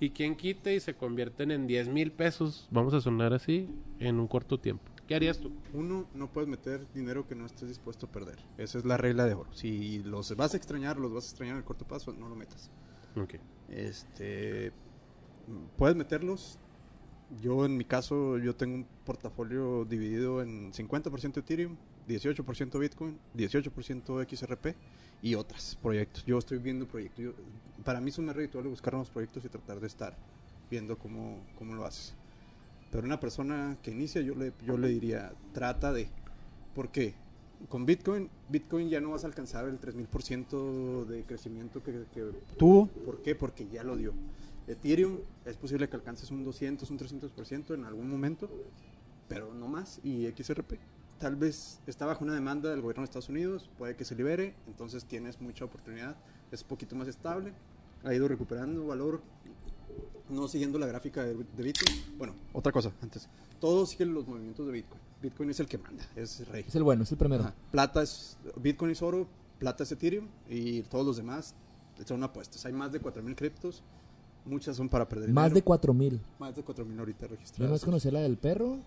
Y quien quite y se convierten en 10 mil pesos, vamos a sonar así, en un corto tiempo. ¿Qué harías tú? Uno, no puedes meter dinero que no estés dispuesto a perder. Esa es la regla de oro. Si los vas a extrañar, los vas a extrañar en el corto plazo, no lo metas. Ok. Este, puedes meterlos. Yo en mi caso, yo tengo un portafolio dividido en 50% Ethereum, 18% Bitcoin, 18% XRP y otros proyectos. Yo estoy viendo proyectos. Yo- para mí es una redituable buscar nuevos proyectos y tratar de estar viendo cómo, cómo lo haces. Pero una persona que inicia, yo le, yo le diría, trata de. ¿Por qué? Con Bitcoin, Bitcoin ya no vas a alcanzar el 3000% de crecimiento que, que tuvo. ¿Por qué? Porque ya lo dio. Ethereum es posible que alcances un 200, un 300% en algún momento, pero no más. Y XRP tal vez está bajo una demanda del gobierno de Estados Unidos, puede que se libere, entonces tienes mucha oportunidad, es un poquito más estable, ha ido recuperando valor, no siguiendo la gráfica de, de Bitcoin. Bueno, otra cosa antes, todos siguen los movimientos de Bitcoin. Bitcoin es el que manda, es rey. Es el bueno, es el primero. Ajá. Plata es Bitcoin es oro, plata es Ethereum y todos los demás son apuestas. Hay más de 4000 criptos, muchas son para perder Más de dinero. 4000. más de 4000 ahorita Yo registradas. más conocía la del perro,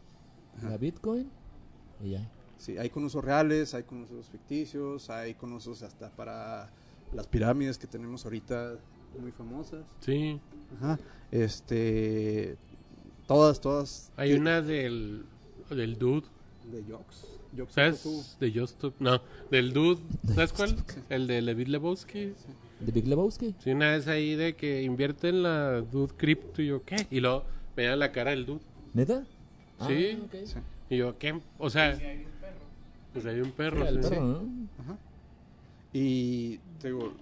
Ajá. la Bitcoin y ya. Sí, hay con usos reales, hay con usos ficticios, hay con usos hasta para las pirámides que tenemos ahorita muy famosas. Sí. Ajá. Este todas todas Hay una del, del Dude. de. Yox ¿Sabes? De Just Stop- No, del Dude. ¿Sabes cuál? El de Levid Lebowski. ¿De Big Lebowski? Sí, una vez ahí de que invierte en la Dude Crypto y yo, ¿qué? Y luego me da la cara del Dude. ¿Neta? Ah, Sí. Sí. Y yo, ¿qué? O sea, pues hay un perro. El sí. perro, ¿no? Ajá. Y te digo,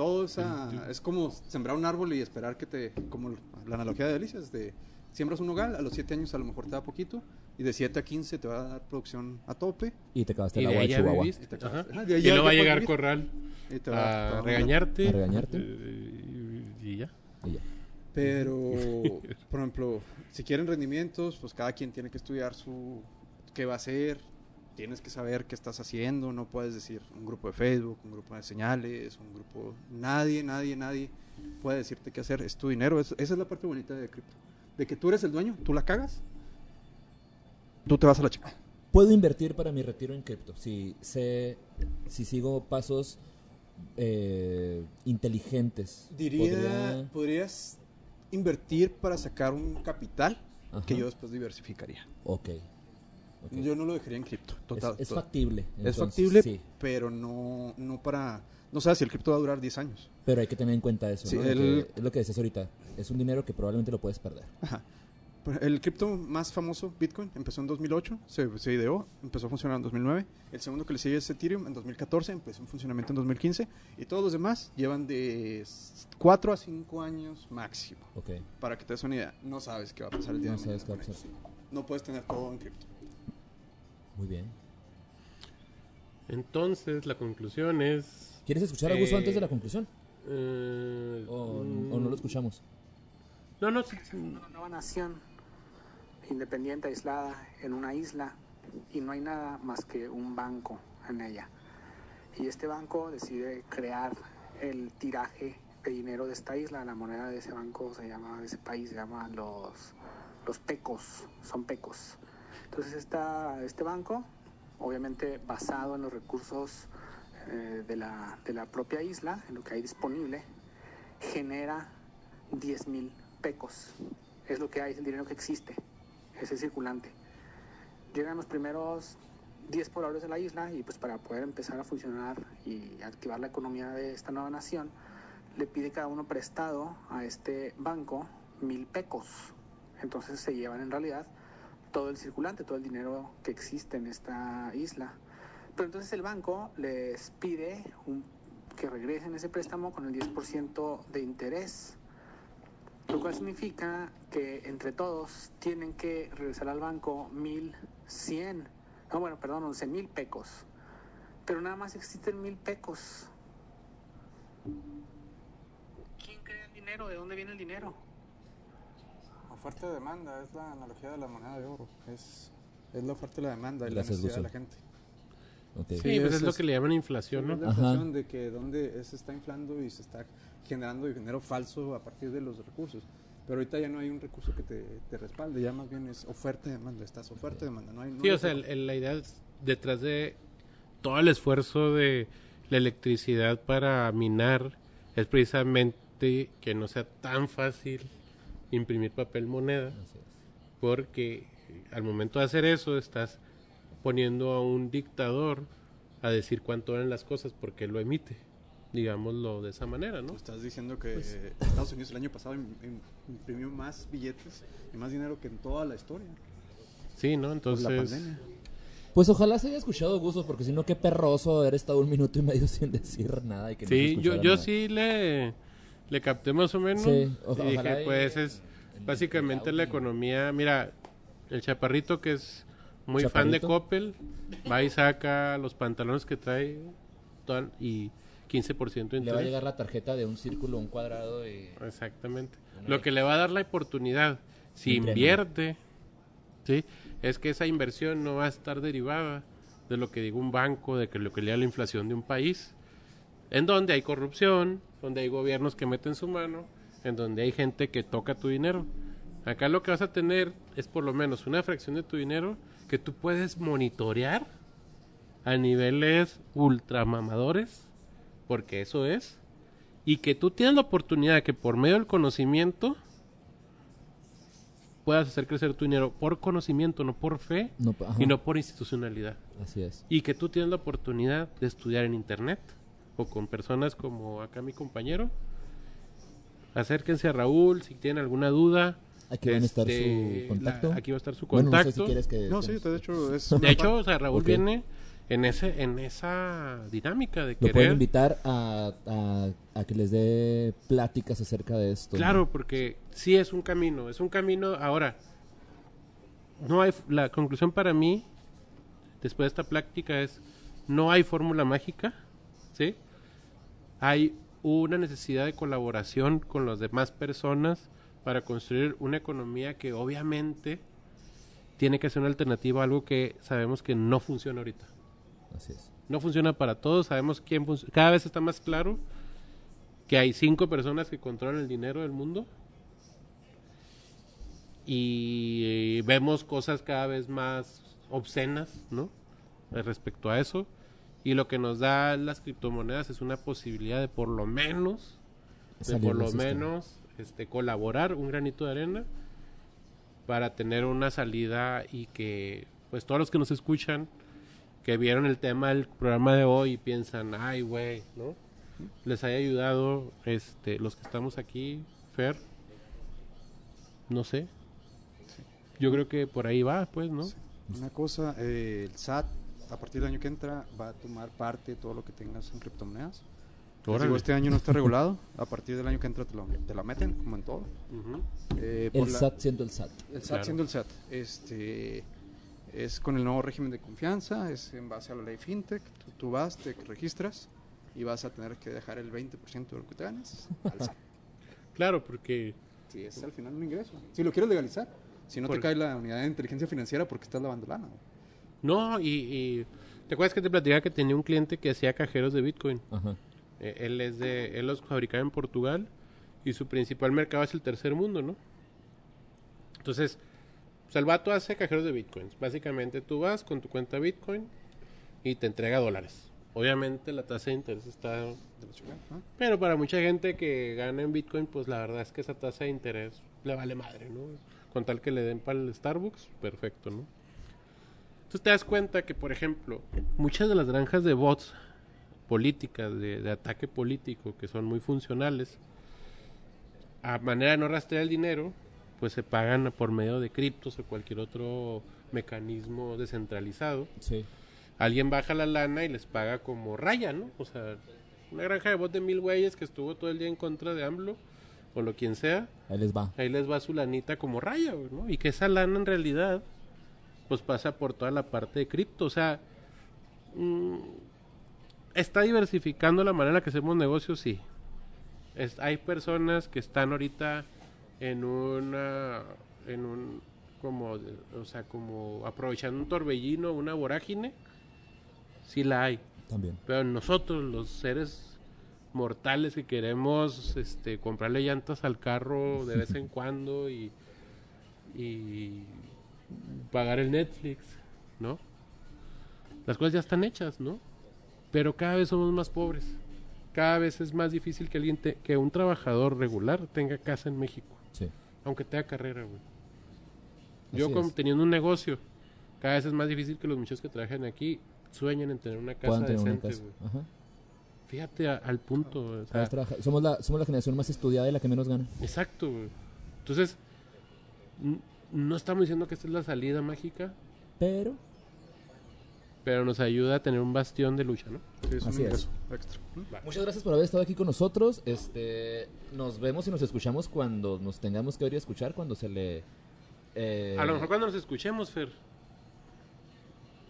todo esa es como sembrar un árbol y esperar que te como la analogía de delicias de siembras un nogal, a los 7 años a lo mejor te da poquito y de 7 a 15 te va a dar producción a tope Y te acabaste el agua de Chihuahua. Y te Ajá, de Y luego va a llegar puedes Corral y te va- te va a a- regañarte. A regañarte. eh, Y ya. Y ya. Pero, <laughs> por ejemplo, si quieren rendimientos, pues cada quien tiene que estudiar su qué va a hacer, tienes que saber qué estás haciendo, no puedes decir un grupo de Facebook, un grupo de señales, un grupo... Nadie, nadie, nadie puede decirte qué hacer, es tu dinero, es- esa es la parte bonita de cripto. De que tú eres el dueño, tú la cagas, tú te vas a la chica. Puedo invertir para mi retiro en cripto si sé, si sigo pasos eh, inteligentes. Diría, Podría- podrías invertir para sacar un capital que yo después diversificaría. Ok. Ok. Yo no lo dejaría en cripto, total. es, es factible. es entonces, factible, Sí, pero no, no para... No sabes si el cripto va a durar 10 años. pero hay que tener en cuenta eso. Sí, ¿no? El- es lo que decías ahorita. Es un dinero que probablemente lo puedes perder. Ajá. El cripto más famoso, Bitcoin, empezó en 2008, se, se ideó, empezó a funcionar en 2009. El segundo que le sigue es Ethereum en 2014, empezó en funcionamiento en 2015. Y todos los demás llevan de 4 a 5 años máximo. Ok. Para que te des una idea, no sabes qué va a pasar el día No de sabes mañana qué va a con pasar. ellos. No puedes tener todo en cripto. Muy bien. Entonces, la conclusión es... ¿Quieres escuchar a Augusto Eh, antes de la conclusión? eh, ¿O, mm, o no lo escuchamos? No, no, sí, una nueva nación independiente, aislada en una isla y no hay nada más que un banco en ella. Y este banco decide crear el tiraje de dinero de esta isla. La moneda de ese banco se llama, de ese país se llama los, los pecos, son pecos. Entonces este banco, obviamente basado en los recursos eh, de, la, de la propia isla, en lo que hay disponible, genera 10 mil pecos. Es lo que hay, es el dinero que existe, es circulante. Llegan los primeros 10 pobladores de la isla y pues para poder empezar a funcionar y activar la economía de esta nueva nación, le pide cada uno prestado a este banco mil pecos. Entonces se llevan en realidad todo el circulante, todo el dinero que existe en esta isla. Pero entonces el banco les pide un- que regresen ese préstamo con el 10% de interés. Lo cual significa que entre todos tienen que regresar al banco 1100, no bueno, perdón, 11 mil pecos. Pero nada más existen mil pecos. ¿Quién crea el dinero? ¿De dónde viene el dinero? Oferta y demanda es la analogía de la moneda de oro. Es, es la oferta y la demanda y Gracias, la necesidad de la gente. Sí, Sí, pues es- es, lo es- que le llaman inflación, Es ¿no? la Ajá. de que donde se está inflando y se está generando dinero falso a partir de los recursos. Pero ahorita ya no hay un recurso que te, te respalde, ya más bien es oferta y demanda. Estás oferta y demanda. No hay, no Sí, hay o sea, el- el- la idea es detrás de todo el esfuerzo de la electricidad para minar es precisamente que no sea tan fácil imprimir papel moneda, porque al momento de hacer eso estás poniendo a un dictador a decir cuánto eran las cosas porque lo emite, digámoslo de esa manera, ¿no? Estás diciendo que Pues Estados Unidos el año pasado im- im- imprimió más billetes y más dinero que en toda la historia. Sí, ¿no? Entonces, pandemia. Pues ojalá se haya escuchado Gustos, porque si no, qué perroso haber estado un minuto y medio <laughs> sin decir nada. Y que no sí, yo, yo nada. sí le, le capté más o menos. Sí, o- y dije, pues es en- básicamente en la economía. Mira, el chaparrito que es muy fan de. Coppel, va y saca los pantalones que trae y 15% de Le va a llegar la tarjeta de un círculo, un cuadrado y... Exactamente. Lo vez. que le va a dar la oportunidad, si invierte, ¿sí? es que esa inversión no va a estar derivada de lo que diga un banco, de que lo que le da la inflación de un país, en donde hay corrupción, donde hay gobiernos que meten su mano, en donde hay gente que toca tu dinero. Acá lo que vas a tener es por lo menos una fracción de tu dinero que tú puedes monitorear a niveles ultramamadores, porque eso es, y que tú tienes la oportunidad de que por medio del conocimiento puedas hacer crecer tu dinero por conocimiento, no por fe No, y no por institucionalidad. Así es. Y que tú tienes la oportunidad de estudiar en internet o con personas como acá mi compañero. Acérquense a Raúl si tienen alguna duda. Aquí van a estar Este, su contacto. la- aquí va a estar su Bueno, no sé contacto. si quieres que... No, sí, de hecho <laughs> es... De una hecho, par- o sea, Raúl viene en ese en esa dinámica de Lo pueden querer invitar a, a, a que les dé pláticas acerca de esto. ¿no? Claro, porque sí es un camino, es un camino. Ahora, no hay la conclusión para mí después de esta práctica es no hay fórmula mágica, ¿sí? Hay una necesidad de colaboración con las demás personas para construir una economía que obviamente tiene que ser una alternativa a algo que sabemos que no funciona ahorita. Así es. No funciona para todos, sabemos quién funciona. Cada vez está más claro que hay cinco personas que controlan el dinero del mundo y vemos cosas cada vez más obscenas, ¿no? Eh, Respecto a eso. Y lo que nos da las criptomonedas es una posibilidad de por lo menos, de por lo sistema. menos, este, colaborar un granito de arena para tener una salida y que, pues todos los que nos escuchan, que vieron el tema del programa de hoy y piensan, ay, güey, ¿no? Les haya ayudado, este, los que estamos aquí, Fer, no sé. Yo creo que por ahí va, pues, ¿no? Una cosa, eh, el SAT a partir del año que entra va a tomar parte de todo lo que tengas en criptomonedas. Les digo, este año no está regulado, a partir del año que entra te lo, te la meten, como en todo. Ujú. Eh, por El la- SAT siendo el SAT. El SAT Claro. siendo el SAT. Este, es con el nuevo régimen de confianza, es en base a la ley FinTech. Tú, tú vas, te registras y vas a tener que dejar el 20% de lo que te ganas al SAT. <laughs> Claro, porque Sí, es al final un ingreso. Si lo quieres legalizar, si no Por- te cae la unidad de inteligencia financiera porque estás lavando lana. güey. No, y, y ¿te acuerdas que te platicaba que tenía un cliente que hacía cajeros de Bitcoin? Ajá. Eh, él es de, él los fabricaba en Portugal y su principal mercado es el tercer mundo, ¿no? Entonces, pues el vato hace cajeros de bitcoins. Básicamente tú vas con tu cuenta Bitcoin y te entrega dólares. Obviamente la tasa de interés está... Pero para mucha gente que gana en Bitcoin, pues la verdad es que esa tasa de interés le vale madre, ¿no? Con tal que le den para el Starbucks, perfecto, ¿no? Entonces te das cuenta que, por ejemplo, muchas de las granjas de bots políticas, de, de ataque político, que son muy funcionales, a manera de no rastrear el dinero, pues se pagan por medio de criptos o cualquier otro mecanismo descentralizado. Sí. Alguien baja la lana y les paga como raya, ¿no? O sea, una granja de bots de mil güeyes que estuvo todo el día en contra de AMLO o lo quien sea, Ahí les va. ahí les va su lanita como raya, ¿no? Y que esa lana en realidad, pues pasa por toda la parte de cripto. O sea, mm, está diversificando la manera en la que hacemos negocios, sí. Es- hay personas que están ahorita en una, en un, como, o sea, como aprovechando un torbellino, una vorágine, sí la hay. También. Pero nosotros, los seres mortales que queremos este, comprarle llantas al carro de vez en <laughs> cuando y, y pagar el Netflix, ¿no? Las cosas ya están hechas, ¿no? Pero cada vez somos más pobres. Cada vez es más difícil que alguien te- que un trabajador regular tenga casa en México, Sí. aunque tenga carrera, güey. Yo como teniendo un negocio, cada vez es más difícil que los muchachos que trabajan aquí sueñen en tener una casa una decente, casa. güey. Ajá. Fíjate a- al punto, o sea, Somos la, somos la generación más estudiada y la que menos gana. exacto, güey. Entonces, no estamos diciendo que esta es la salida mágica, Pero pero nos ayuda a tener un bastión de lucha, ¿no? Sí, es un Así es. ingreso extra. Muchas gracias por haber estado aquí con nosotros. Este, nos vemos y nos escuchamos cuando nos tengamos que oír y escuchar, cuando se le... eh, A lo mejor cuando nos escuchemos, Fer,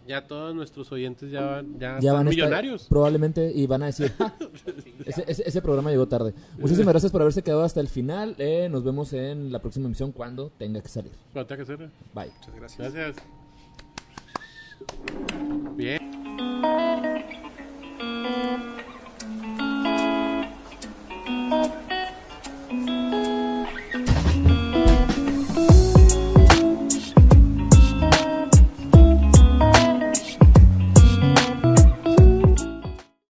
ya todos nuestros oyentes ya van, ya, ya van estar- millonarios. probablemente y van a decir "Ja, <laughs> ese, ese- ese programa llegó tarde muchísimas gracias por haberse quedado hasta el final Eh, nos vemos en la próxima emisión cuando tenga que salir Pero tengo que hacer. bye Muchas gracias. Gracias. Bien.